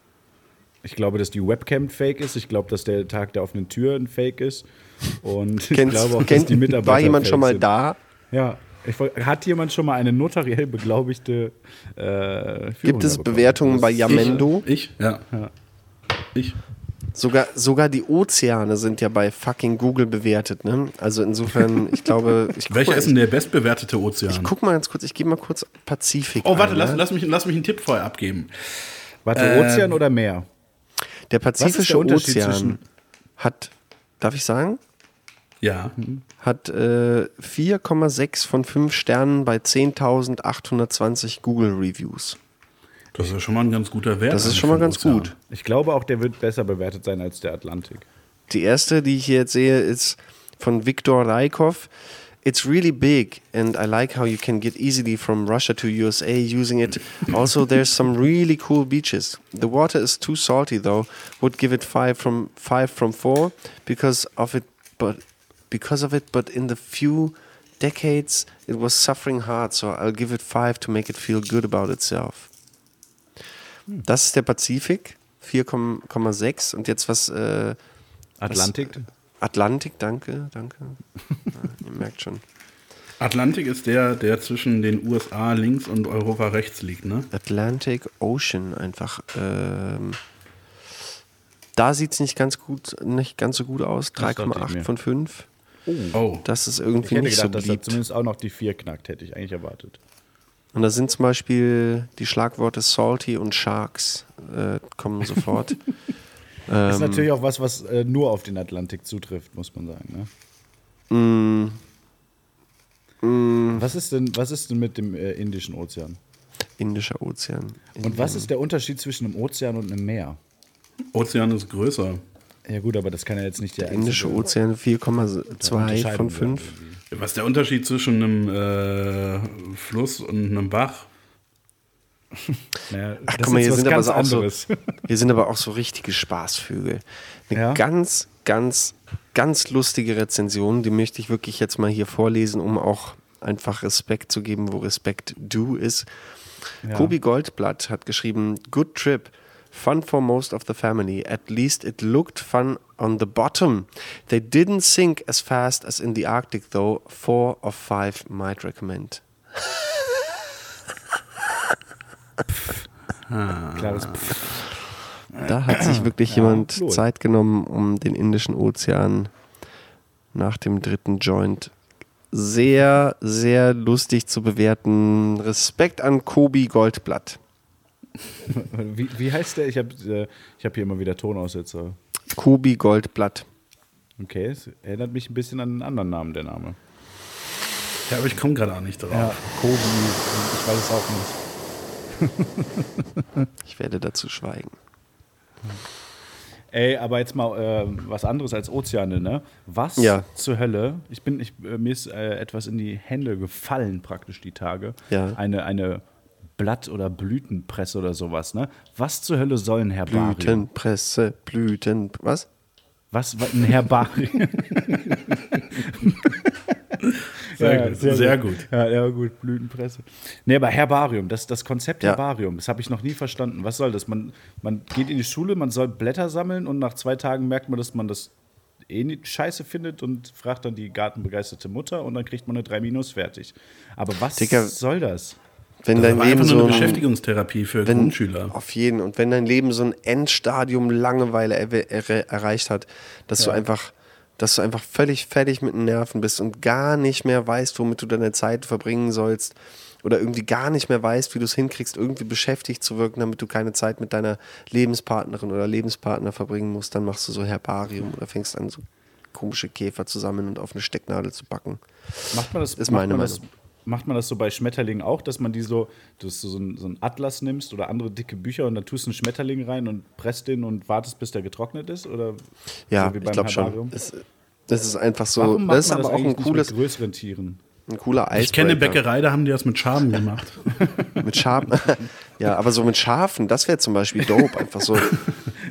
Ich glaube, dass die Webcam fake ist. Ich glaube, dass der Tag der offenen Tür ein Fake ist. Und ich Kennst, glaube auch, dass kennt, die Mitarbeiter war jemand fake schon mal sind. da? Ja. Ich, hat jemand schon mal eine notariell beglaubigte äh, Gibt es bekommen? Bewertungen bei Yamendo? Ich? Ja. Ich. Sogar, sogar die Ozeane sind ja bei fucking Google bewertet, ne? Also insofern, ich glaube, ich Welcher mal, ist denn der bestbewertete Ozean? ich guck mal ganz kurz, ich gebe mal kurz Pazifik. oh, warte, ein, lass, ne? lass, mich, lass mich einen Tipp vorher abgeben. Warte, Ähm, Ozean oder Meer? Der der Pazifische Unterschied Ozean hat, darf ich sagen, Ja. hat äh, 4,6 von 5 Sternen bei 10.820 Google Reviews. Das ist schon mal ein ganz guter Wert. Das ist schon mal ganz Ozean. gut. Ich glaube auch, der wird besser bewertet sein als der Atlantik. Die erste, die ich hier jetzt sehe, ist von Viktor Raikov. It's really big and I like how you can get easily from Russia to USA using it. Also, there's some really cool beaches. The water is too salty though. Would give it five from five from four because of it, but because of it. But in the few decades, it was suffering hard. So I'll give it five to make it feel good about itself. Hmm. Das ist der Pazifik, 4,6 und jetzt was. Äh, Atlantik? Atlantik, danke, danke. Ja, ihr merkt schon. Atlantik ist der, der zwischen den USA links und Europa rechts liegt, ne? Atlantic Ocean einfach. Ähm, da sieht es nicht ganz gut, nicht ganz so gut aus. Das dachte ich 3,8 mir. von 5. Oh. Das ist Ich irgendwie hätte nicht so gedacht, dass er beliebt. zumindest auch noch die 4 knackt, hätte ich eigentlich erwartet. Und da sind zum Beispiel die Schlagworte Salty und Sharks äh, kommen sofort. Das ist Ähm, natürlich auch was, was äh, nur auf den Atlantik zutrifft, muss man sagen. Ne? mm, Was, ist denn, was ist denn mit dem äh, Indischen Ozean? Indischer Ozean. Und was ist der Unterschied zwischen einem Ozean und einem Meer? Ozean ist größer. Ja gut, aber das kann ja jetzt nicht der Der Indische Ozean 4,2 Unterscheidung von sein 5. irgendwie. Was ist der Unterschied zwischen einem äh, Fluss und einem Bach? Naja, Ach, guck mal, hier sind, aber ganz so auch so, anderes. hier sind aber auch so richtige Spaßvögel. Eine Ja? ganz, ganz, ganz lustige Rezension, die möchte ich wirklich jetzt mal hier vorlesen, um auch einfach Respekt zu geben, wo Respekt due ist. Ja. Kobi Goldblatt hat geschrieben, Good trip, fun for most of the family. At least it looked fun on the bottom. They didn't sink as fast as in the Arctic though. Four of five might recommend. Klares Pff. Da hat sich wirklich Ja, jemand lohnt. Zeit genommen, um den Indischen Ozean nach dem dritten Joint sehr, sehr lustig zu bewerten. Respekt an Kobi Goldblatt. Wie, wie heißt der? Ich habe äh, ich hab hier immer wieder Tonaussetzer. Kobi Goldblatt. Okay, es erinnert mich ein bisschen an einen anderen Namen, der Name. Ja, aber ich komme gerade auch nicht drauf. Ja, Kobi, ich weiß es auch nicht. Ich werde dazu schweigen. Ey, aber jetzt mal äh, was anderes als Ozeane, ne? Was Ja. zur Hölle? Ich bin, ich, äh, mir ist äh, etwas in die Hände gefallen, praktisch die Tage. Ja. Eine, eine Blatt- oder Blütenpresse oder sowas, ne? Was zur Hölle soll ein Herbarium? Blütenpresse, Blüten. Was? Was, was ein Herbarium? Sehr gut, sehr gut. Ja, ja, gut, Blütenpresse. Nee, aber Herbarium, das, das Konzept Ja. Herbarium, das habe ich noch nie verstanden. Was soll das? Man, man geht in die Schule, man soll Blätter sammeln und nach zwei Tagen merkt man, dass man das eh nicht scheiße findet und fragt dann die gartenbegeisterte Mutter und dann kriegt man eine 3 Minus fertig. Aber was Dicker, soll das? Wenn Das dein Leben so eine ein, Beschäftigungstherapie für wenn, Grundschüler. Auf jeden. Und wenn dein Leben so ein Endstadium Langeweile er er erreicht hat, dass du einfach, dass du einfach völlig fertig mit den Nerven bist und gar nicht mehr weißt, womit du deine Zeit verbringen sollst oder irgendwie gar nicht mehr weißt, wie du es hinkriegst, irgendwie beschäftigt zu wirken, damit du keine Zeit mit deiner Lebenspartnerin oder Lebenspartner verbringen musst, dann machst du so Herbarium oder fängst an, so komische Käfer zu sammeln und auf eine Stecknadel zu backen. Macht man das, Ist meine man das, Meinung. Macht man das so bei Schmetterlingen auch, dass man die so, dass du so einen so einen Atlas nimmst oder andere dicke Bücher und dann tust du einen Schmetterling rein und presst den und wartest, bis der getrocknet ist? Oder Ja, so wie ich beim glaube schon. Es, das ist einfach so. Warum macht Das ist man aber auch eigentlich ein cooles, mit größeren Tieren? ein cooler Icebreaker. Ich kenne Bäckerei, da haben die das mit Schaben gemacht. Mit Schafen. ja, aber so mit Schafen, das wäre zum Beispiel dope. Einfach so,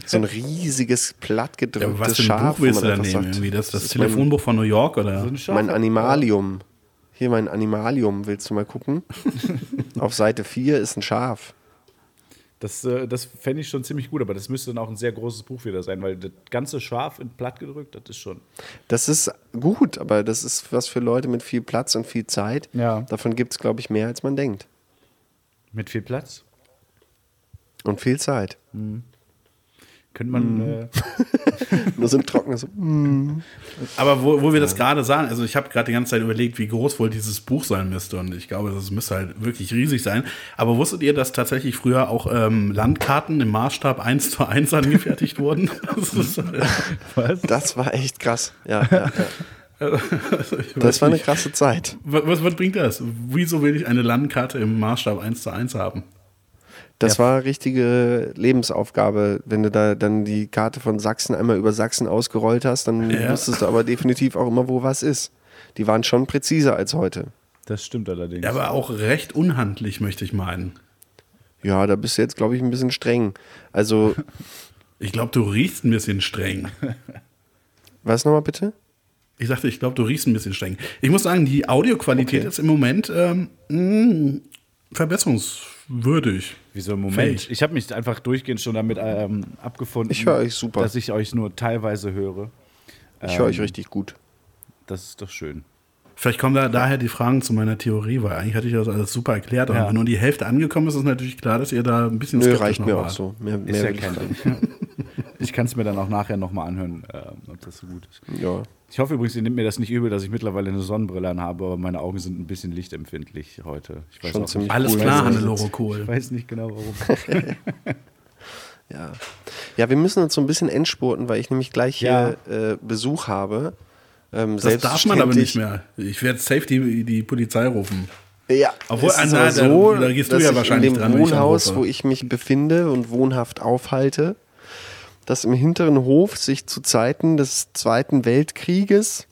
so ein riesiges, Ja, plattgedrücktes aber was für ein Schaf. Buch willst du da nehmen? sagt, Irgendwie das, das mein- Telefonbuch von New York oder? So ein Mein Animalium. Hier mein Animalium, willst du mal gucken? Auf Seite 4 ist ein Schaf. Das, äh, das fände ich schon ziemlich gut, aber das müsste dann auch ein sehr großes Buch wieder sein, weil das ganze scharf in platt gedrückt, das ist schon. Das ist gut, aber das ist was für Leute mit viel Platz und viel Zeit. Ja. Davon gibt es, glaube ich, mehr, als man denkt. Mit viel Platz. Und viel Zeit. Könnte man. Mhm. Äh, Nur so ein trockenes. Aber wo, wo wir das gerade sagen, also ich habe gerade die ganze Zeit überlegt, wie groß wohl dieses Buch sein müsste und ich glaube, das müsste halt wirklich riesig sein. Aber wusstet ihr, dass tatsächlich früher auch ähm, Landkarten im Maßstab 1 zu 1 angefertigt wurden? Das, ist, halt- was? Das war echt krass. Ja, ja, ja. also weiß Das war eine nicht. krasse Zeit. Was, was, was bringt das? Wieso will ich eine Landkarte im Maßstab 1 zu 1 haben? Das war richtige Lebensaufgabe. Wenn du da dann die Karte von Sachsen einmal über Sachsen ausgerollt hast, dann Ja. wusstest du aber definitiv auch immer, wo was ist. Die waren schon präziser als heute. Das stimmt allerdings. Ja, aber auch recht unhandlich, möchte ich meinen. Ja, da bist du jetzt, glaube ich, ein bisschen streng. Also, Ich glaube, du riechst ein bisschen streng. was nochmal bitte? Ich sagte, ich glaube, du riechst ein bisschen streng. Ich muss sagen, die Audioqualität Okay. ist im Moment ähm, mh, verbesserungswürdig. Wieso im Moment? Fähig. Ich habe mich einfach durchgehend schon damit ähm, abgefunden. Ich höre euch super. Dass ich euch nur teilweise höre. Ich höre euch Ähm, richtig gut. Das ist doch schön. Vielleicht kommen da daher die Fragen zu meiner Theorie, weil eigentlich hatte ich das alles super erklärt. Aber Ja. wenn nur die Hälfte angekommen ist, ist natürlich klar, dass ihr da ein bisschen Nö, reicht mir wart. auch so. Mehr, Ist mehr ja will ich kein. Ding. Ich kann es mir dann auch nachher nochmal anhören, ähm, ob das so gut ist. Ja. Ich hoffe übrigens, ihr nehmt mir das nicht übel, dass ich mittlerweile eine Sonnenbrille anhabe, aber meine Augen sind ein bisschen lichtempfindlich heute. Ich weiß Schon auch nicht. Alles Cool, klar, also- Hannelore Kohl. Ich weiß nicht genau warum. Ja. ja, wir müssen uns so ein bisschen endspurten, weil ich nämlich gleich hier äh, Besuch habe. Ähm, Das darf man aber nicht mehr. Ich werde safe die, die Polizei rufen. Ja, Obwohl, es ist ah, aber da- so, da gehst du ja ich wahrscheinlich in dem dran, ich Wohnhaus, anrufe. wo ich mich befinde und wohnhaft aufhalte, dass im hinteren Hof sich zu Zeiten des Zweiten Weltkrieges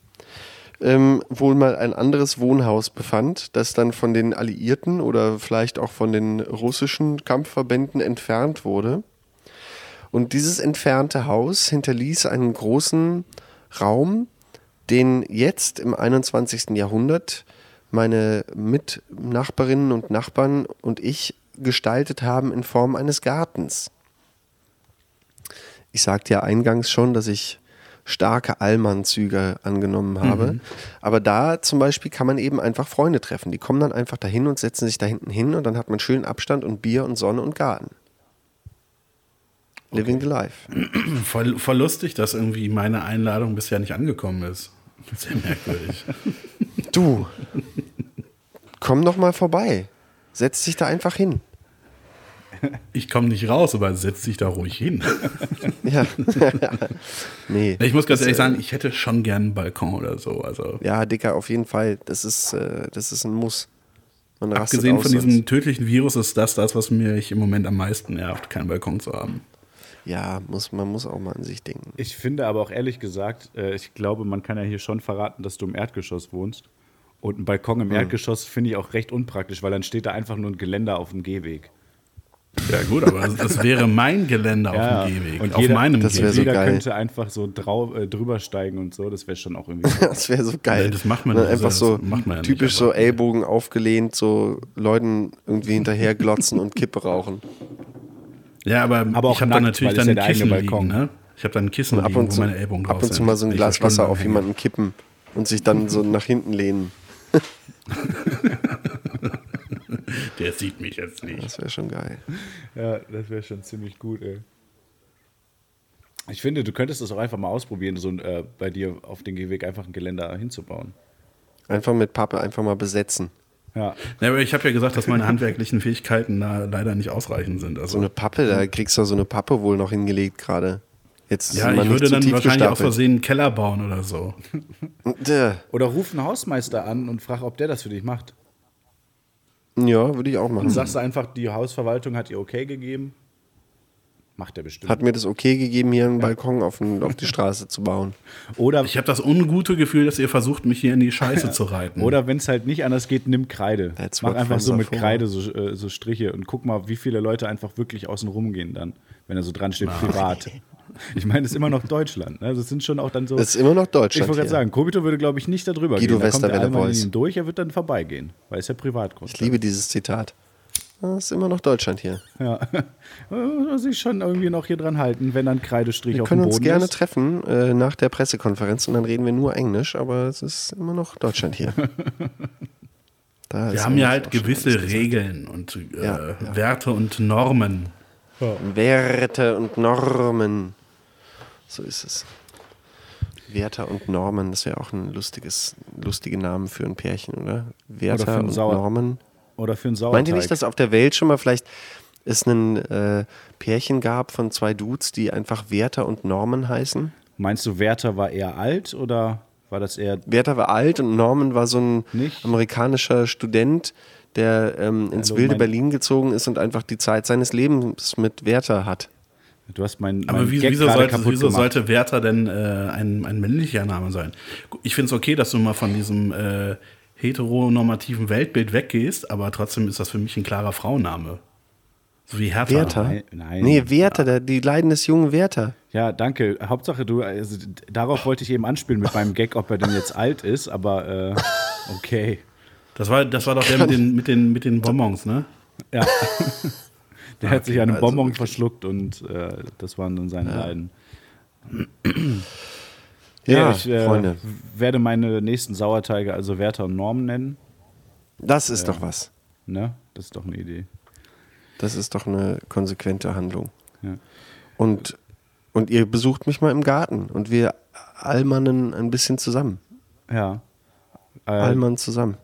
ähm, wohl mal ein anderes Wohnhaus befand, das dann von den Alliierten oder vielleicht auch von den russischen Kampfverbänden entfernt wurde. Und dieses entfernte Haus hinterließ einen großen Raum, den jetzt im 21. Jahrhundert meine Mitnachbarinnen und Nachbarn und ich gestaltet haben in Form eines Gartens. Ich sagte ja eingangs schon, dass ich starke Allmann-Züge angenommen habe. Aber da zum Beispiel kann man eben einfach Freunde treffen. Die kommen dann einfach dahin und setzen sich da hinten hin und dann hat man schön Abstand und Bier und Sonne und Garten. Living the life. Voll, voll lustig, dass irgendwie meine Einladung bisher nicht angekommen ist. Sehr merkwürdig. Du, komm doch mal vorbei. Setz dich da einfach hin. Ich komme nicht raus, aber setz dich da ruhig hin. Ja. nee. Ich muss ganz Das, ehrlich äh, sagen, ich hätte schon gern einen Balkon oder so. Also Ja, Dicker, auf jeden Fall. Das ist, äh, das ist ein Muss. Man abgesehen von diesem tödlichen Virus ist das das, was mich im Moment am meisten nervt, keinen Balkon zu haben. Ja, muss, man muss auch mal an sich denken. Ich finde aber auch ehrlich gesagt, äh, ich glaube, man kann ja hier schon verraten, dass du im Erdgeschoss wohnst. Und ein Balkon im Erdgeschoss finde ich auch recht unpraktisch, weil dann steht da einfach nur ein Geländer auf dem Gehweg. Ja gut, aber das, das wäre mein Geländer Ja, auf dem Gehweg. und auf jeder- meinem das Gehweg. so Jeder geil. könnte einfach so drau äh, drüber steigen und so. Das wäre schon auch irgendwie. Das wäre so geil. Nein, das macht man Und nicht. Einfach Das so macht man ja nicht, typisch so aber- Ellbogen aufgelehnt, so Leuten irgendwie hinterher glotzen und Kippe rauchen. Ja, aber, Aber auch ich habe dann natürlich dann ein Kissen liegen. Ne? Ich habe dann ein Kissen Und ab liegen, und zu, wo meine Ellbogen drauf ab und zu mal so ein Glas Wasser auf jemanden kippen und sich dann so nach hinten lehnen. Der sieht mich jetzt nicht. Das wäre schon geil. ja, das wäre schon ziemlich gut, ey. Ich finde, du könntest das auch einfach mal ausprobieren, so äh, bei dir auf den Gehweg einfach ein Geländer hinzubauen. Einfach mit Pappe einfach mal besetzen. Ja. Ja, aber ich habe ja gesagt, dass meine handwerklichen Fähigkeiten da leider nicht ausreichend sind. So Also, eine Pappe, da kriegst du so eine Pappe wohl noch hingelegt gerade. Jetzt ja, ich würde dann wahrscheinlich auch gestapelt. versehen einen Keller bauen oder so. Oder ruf einen Hausmeister an und frag, ob der das für dich macht. Ja, würde ich auch machen. Dann sagst du einfach, die Hausverwaltung hat ihr okay gegeben. Macht er bestimmt. Hat mir das okay gegeben, hier einen Balkon auf, den, auf die Straße zu bauen. oder Ich habe das ungute Gefühl, dass ihr versucht, mich hier in die Scheiße zu reiten. oder wenn es halt nicht anders geht, nimm Kreide. That's Mach einfach so mit. Kreide so, äh, so Striche und guck mal, wie viele Leute einfach wirklich außen rumgehen dann, wenn er so dran steht, privat. Ich meine, das ist immer noch Deutschland. Ne? Das sind schon auch dann so. Das ist immer noch ich Deutschland. wollte gerade sagen, Kobito würde, glaube ich, nicht da drüber Guido gehen. Der Westerwelle Voice. ihn durch, er wird dann vorbeigehen, weil es ja Privatgrund Ich liebe dieses Zitat. Das ist immer noch Deutschland hier. Ja. Muss ich schon irgendwie noch hier dran halten, wenn dann Kreidestrich Wir auf dem können Boden uns gerne ist. treffen äh, nach der Pressekonferenz und dann reden wir nur Englisch, aber es ist immer noch Deutschland hier. Da Wir ist haben ja halt gewisse. Regeln und äh, Ja, ja. Werte und Normen. Werte und Normen. So ist es. Werte und Normen, das wäre auch ein lustiges, lustige Namen für ein Pärchen, oder? Einen und Sauer- Normen. Oder für einen Sauerteig. Meint ihr nicht, dass auf der Welt schon mal vielleicht es ein äh, Pärchen gab von zwei Dudes, die einfach Werther und Norman heißen? Meinst du, Werther war eher alt oder war das eher. Werther war alt und Norman war so ein Nicht? amerikanischer Student, der ähm, ins Hallo, wilde Berlin gezogen ist und einfach die Zeit seines Lebens mit Werther hat. Du hast mein, mein Aber wie, Gag wieso, sollte, kaputt wieso sollte Werther denn äh, ein, ein männlicher Name sein? Ich finde es okay, dass du mal von diesem äh, heteronormativen Weltbild weggehst, aber trotzdem ist das für mich ein klarer Frauenname. So wie Hertha. Werther? Nein, nein. Nee, Werther, der, die Leiden des jungen Werther. Ja, danke. Hauptsache, du, also, darauf wollte ich eben anspielen mit meinem Gag, ob er denn jetzt alt ist, aber äh, okay. Das war, das war doch der mit den, mit, den, mit den Bonbons, ne? Ja. Der hat sich an einem also Bonbon wirklich. verschluckt und äh, das waren dann seine Leiden. Ja, ich äh, werde meine nächsten Sauerteige also Werther und Norm nennen. Das ist doch was. Ne? Das ist doch eine Idee. Das ist doch eine konsequente Handlung. Ja. Und, und ihr besucht mich mal im Garten und wir almannen ein bisschen zusammen. Ja. Äh, Allmann zusammen.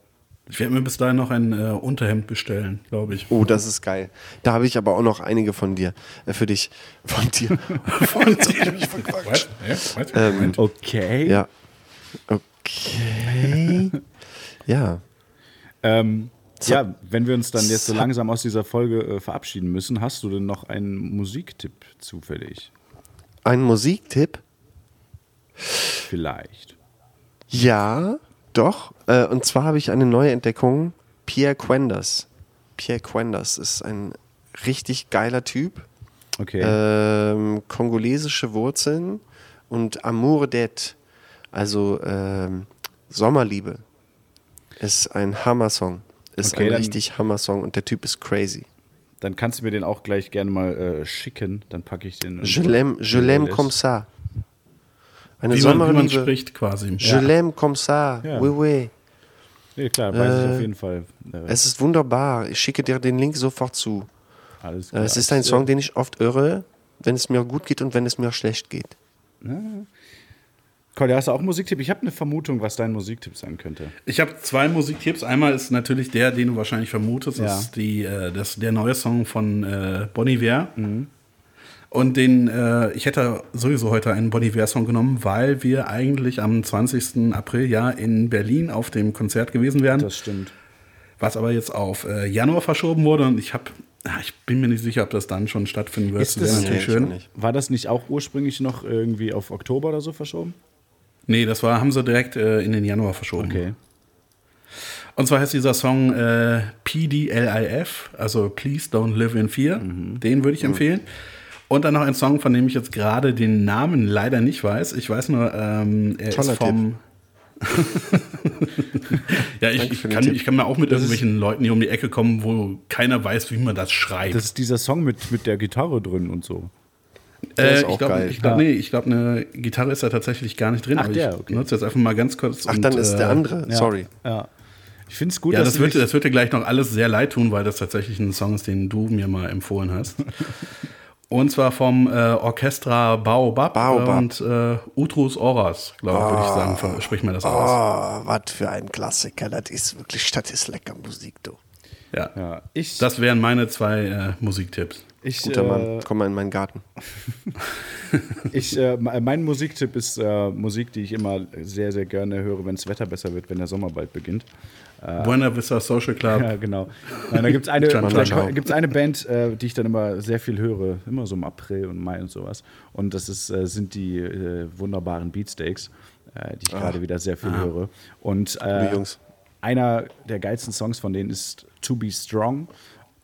Ich werde mir bis dahin noch ein äh, Unterhemd bestellen, glaube ich. Oh, das ist geil. Da habe ich aber auch noch einige von dir. Äh, für dich. Von dir. Von dir. Ja, was? Ähm, okay. ja. Okay. ja. Ähm, ja, wenn wir uns dann jetzt so langsam aus dieser Folge äh, verabschieden müssen, hast du denn noch einen Musiktipp zufällig? Ein Musiktipp? Vielleicht. Ja, doch. Äh, und zwar habe ich eine neue Entdeckung. Pierre Quenders. Pierre Quenders ist ein richtig geiler Typ. Okay. Ähm, kongolesische Wurzeln und Amour d'être, also ähm, Sommerliebe, ist ein Hammer-Song. Ist Okay, ein richtig Hammer-Song und der Typ ist crazy. dann kannst du mir den auch gleich gerne mal äh, schicken. Dann packe ich den. Je l'aime, je comme ça. Eine Wie man, wie man Sommerliebe. spricht quasi. Je l'aime comme ça. Ja. Oui, oui. Nee, klar, weiß ich Äh, auf jeden Fall. Äh, Es ist wunderbar. Ich schicke dir den Link sofort zu. alles Äh, klar. Es ist ein Song, den ich oft höre, wenn es mir gut geht und wenn es mir schlecht geht. Collier, hast du auch einen Musiktipp? Ich habe eine Vermutung, was dein Musiktipp sein könnte. Ich habe zwei Musiktipps. Einmal ist natürlich der, den du wahrscheinlich vermutest, Ja. ist die, äh, das, der neue Song von äh, Bon Iver. Mhm. Und den, äh, ich hätte sowieso heute einen Bon Iver-Song genommen, weil wir eigentlich am 20. April ja in Berlin auf dem Konzert gewesen wären, Das stimmt. was aber jetzt auf äh, Januar verschoben wurde. Und ich habe, ich bin mir nicht sicher, ob das dann schon stattfinden wird. Ist wäre das- natürlich Nee, schön. War das nicht auch ursprünglich noch irgendwie auf Oktober oder so verschoben? Nee, das war, haben sie direkt äh, in den Januar verschoben. Okay. Und zwar heißt dieser Song äh, PDLIF, also Please Don't Live in Fear. Mhm. Den würde ich empfehlen. Und dann noch ein Song, von dem ich jetzt gerade den Namen leider nicht weiß. Ich weiß nur, ähm, er Toller ist vom. ja, ich, ich, kann, ich kann mir auch mit irgendwelchen Leuten hier um die Ecke kommen, wo keiner weiß, wie man das schreibt. Das ist dieser Song mit, mit der Gitarre drin und so. Der äh, ich glaube, glaub, nee, ich glaube, eine Gitarre ist da tatsächlich gar nicht drin. Ach, aber der, ich okay. nutze jetzt einfach mal ganz kurz. Ach, und, dann ist der äh, andere. Ja. Sorry. Ja. Ich finde es gut, Ja, dass das wird, das wird dir gleich noch alles sehr leid tun, weil das tatsächlich ein Song ist, den du mir mal empfohlen hast. Und zwar vom äh, Orchestra Baobab, Baobab. und äh, Utrus Oras, glaube ich, würde ich sagen, ver- spricht man das aus. Oh, was für ein Klassiker. Das ist wirklich, das ist lecker Musik, du. Ja. Ja, ich, Das wären meine zwei äh, Musiktipps. Ich, Guter äh, Mann. Komm mal in meinen Garten. Ich, äh, me- mein Musiktipp ist äh, Musik, die ich immer sehr, sehr gerne höre, wenn das Wetter besser wird, wenn der Sommer bald beginnt. Buena Vista Social Club. Ja, genau. Nein, da gibt es eine, da gibt's eine Band, äh, die ich dann immer sehr viel höre, immer so im April und Mai und sowas. Und das ist, äh, sind die äh, wunderbaren Beatsteaks, äh, die ich gerade wieder sehr viel höre. Und äh, Jungs. einer der geilsten Songs von denen ist To Be Strong.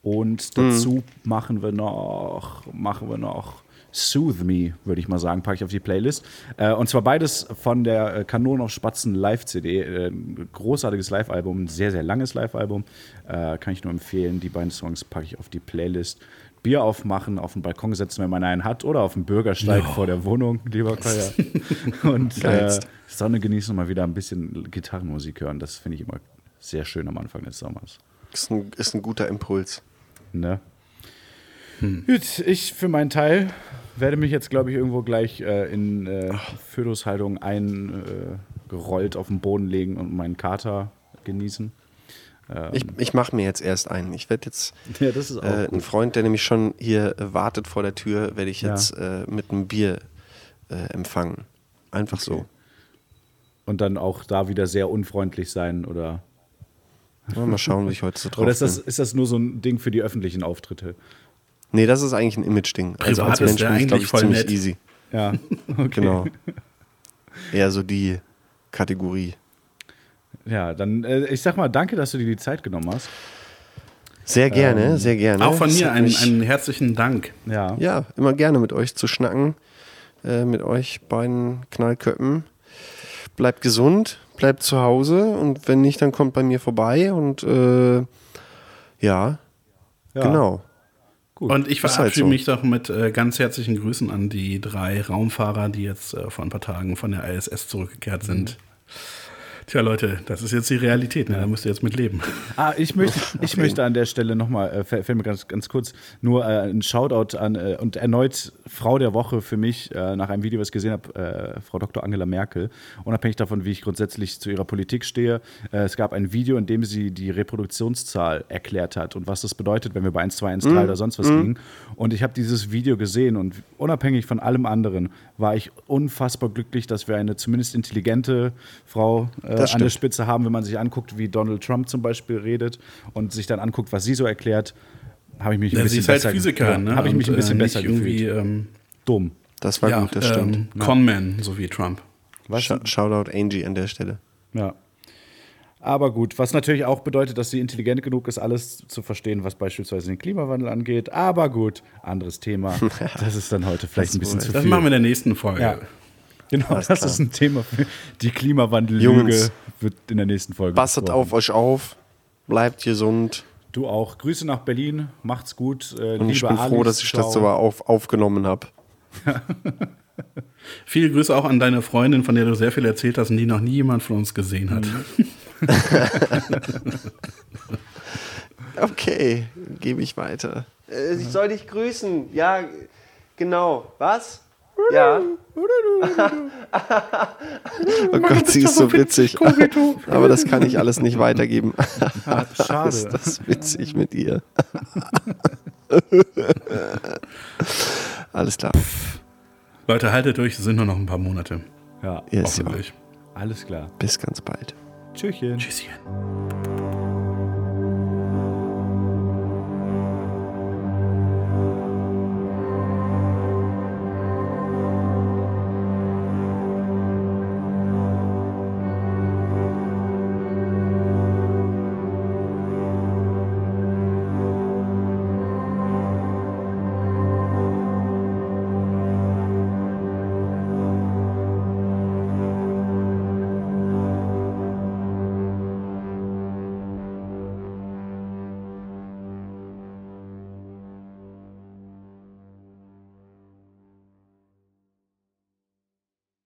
Und dazu machen wir noch, machen wir noch Soothe Me, würde ich mal sagen, packe ich auf die Playlist. Äh, und zwar beides von der äh, Kanonen auf Spatzen Live-CD. Äh, ein großartiges Live-Album, ein sehr, sehr langes Live-Album. Äh, kann ich nur empfehlen. Die beiden Songs packe ich auf die Playlist. Bier aufmachen, auf den Balkon setzen, wenn man einen hat, oder auf dem Bürgersteig vor der Wohnung, lieber Kolja. Und äh. Sonne genießen und mal wieder ein bisschen Gitarrenmusik hören. Das finde ich immer sehr schön am Anfang des Sommers. Ist ein, ist ein guter Impuls. Ne? Gut, ich für meinen Teil werde mich jetzt, glaube ich, irgendwo gleich äh, in äh, Fötushaltung eingerollt auf den Boden legen und meinen Kater genießen. Ich, ich mache mir jetzt erst einen. Ich werde jetzt Ja, äh, einen Freund, der nämlich schon hier äh, wartet vor der Tür, werde ich Ja. jetzt äh, mit einem Bier empfangen. Einfach so. Und dann auch da wieder sehr unfreundlich sein oder. Ja, mal schauen, wie ich heute so drauf Oder ist das, bin. ist das nur so ein Ding für die öffentlichen Auftritte? Nee, das ist eigentlich ein Image-Ding. Also als ist Mensch bin ich, glaube eigentlich ich, voll ziemlich nett. easy. Ja, okay. Genau. Eher so die Kategorie. Ja, dann, äh, ich sag mal, danke, dass du dir die Zeit genommen hast. Sehr gerne, sehr gerne. Auch von mir einen, mich- einen herzlichen Dank. Ja. Ja, immer gerne mit euch zu schnacken. Äh, mit euch beiden Knallköppen. Bleibt gesund, bleibt zu Hause und wenn nicht, dann kommt bei mir vorbei und äh, ja, Ja. genau. Gut. Und ich halt verabschiede so. mich doch mit äh, ganz herzlichen Grüßen an die drei Raumfahrer, die jetzt äh, vor ein paar Tagen von der ISS zurückgekehrt sind. Tja, Leute, das ist jetzt die Realität, ne? da müsst ihr jetzt mit leben. Ah, ich möchte, ich möchte an der Stelle nochmal, äh, fällt mir ganz, ganz kurz, nur äh, ein Shoutout an äh, und erneut Frau der Woche für mich, äh, nach einem Video, was ich gesehen habe, äh, Frau Dr. Angela Merkel. Unabhängig davon, wie ich grundsätzlich zu ihrer Politik stehe. Äh, es gab ein Video, in dem sie die Reproduktionszahl erklärt hat und was das bedeutet, wenn wir bei 1, 2, 1, 3 oder sonst was liegen. Und ich habe dieses Video gesehen und unabhängig von allem anderen war ich unfassbar glücklich, dass wir eine zumindest intelligente Frau äh, an der. Spitze haben, wenn man sich anguckt, wie Donald Trump zum Beispiel redet und sich dann anguckt, was sie so erklärt, habe ich mich ein Ja, bisschen sie ist halt besser Physikerin, ne? Habe ich mich ein Und, bisschen äh, besser gefühlt. ähm, Dumm. Das war ja, gut, das stimmt. ähm, Conman, so wie Trump. Sh Shoutout Angie an der Stelle. Ja. Aber gut, was natürlich auch bedeutet, dass sie intelligent genug ist, alles zu verstehen, was beispielsweise den Klimawandel angeht. Aber gut, anderes Thema. Das ist dann heute vielleicht ein bisschen zu Das viel. machen wir in der nächsten Folge. ja. Genau, das klar. ist ein Thema für die Klimawandellüge. Wird in der nächsten Folge. Besprochen. auf euch auf, bleibt gesund Du auch. Grüße nach Berlin. Macht's gut. Äh, und ich bin froh, Alis, dass ich das ciao. sogar auf, aufgenommen habe. Viele Grüße auch an deine Freundin, von der du sehr viel erzählt hast und die noch nie jemand von uns gesehen hat. Okay, gebe ich weiter. Äh, ich soll dich grüßen. Ja, genau. Was? Ja. oh Gott, sie ist so witzig. Aber das kann ich alles nicht weitergeben. Ah, schade. ist das witzig mit ihr. Alles klar. Leute, haltet durch, es sind nur noch ein paar Monate. Ja, Yes, ja. Hoffentlich. alles klar. Bis ganz bald. Tschüsschen. Tschüsschen.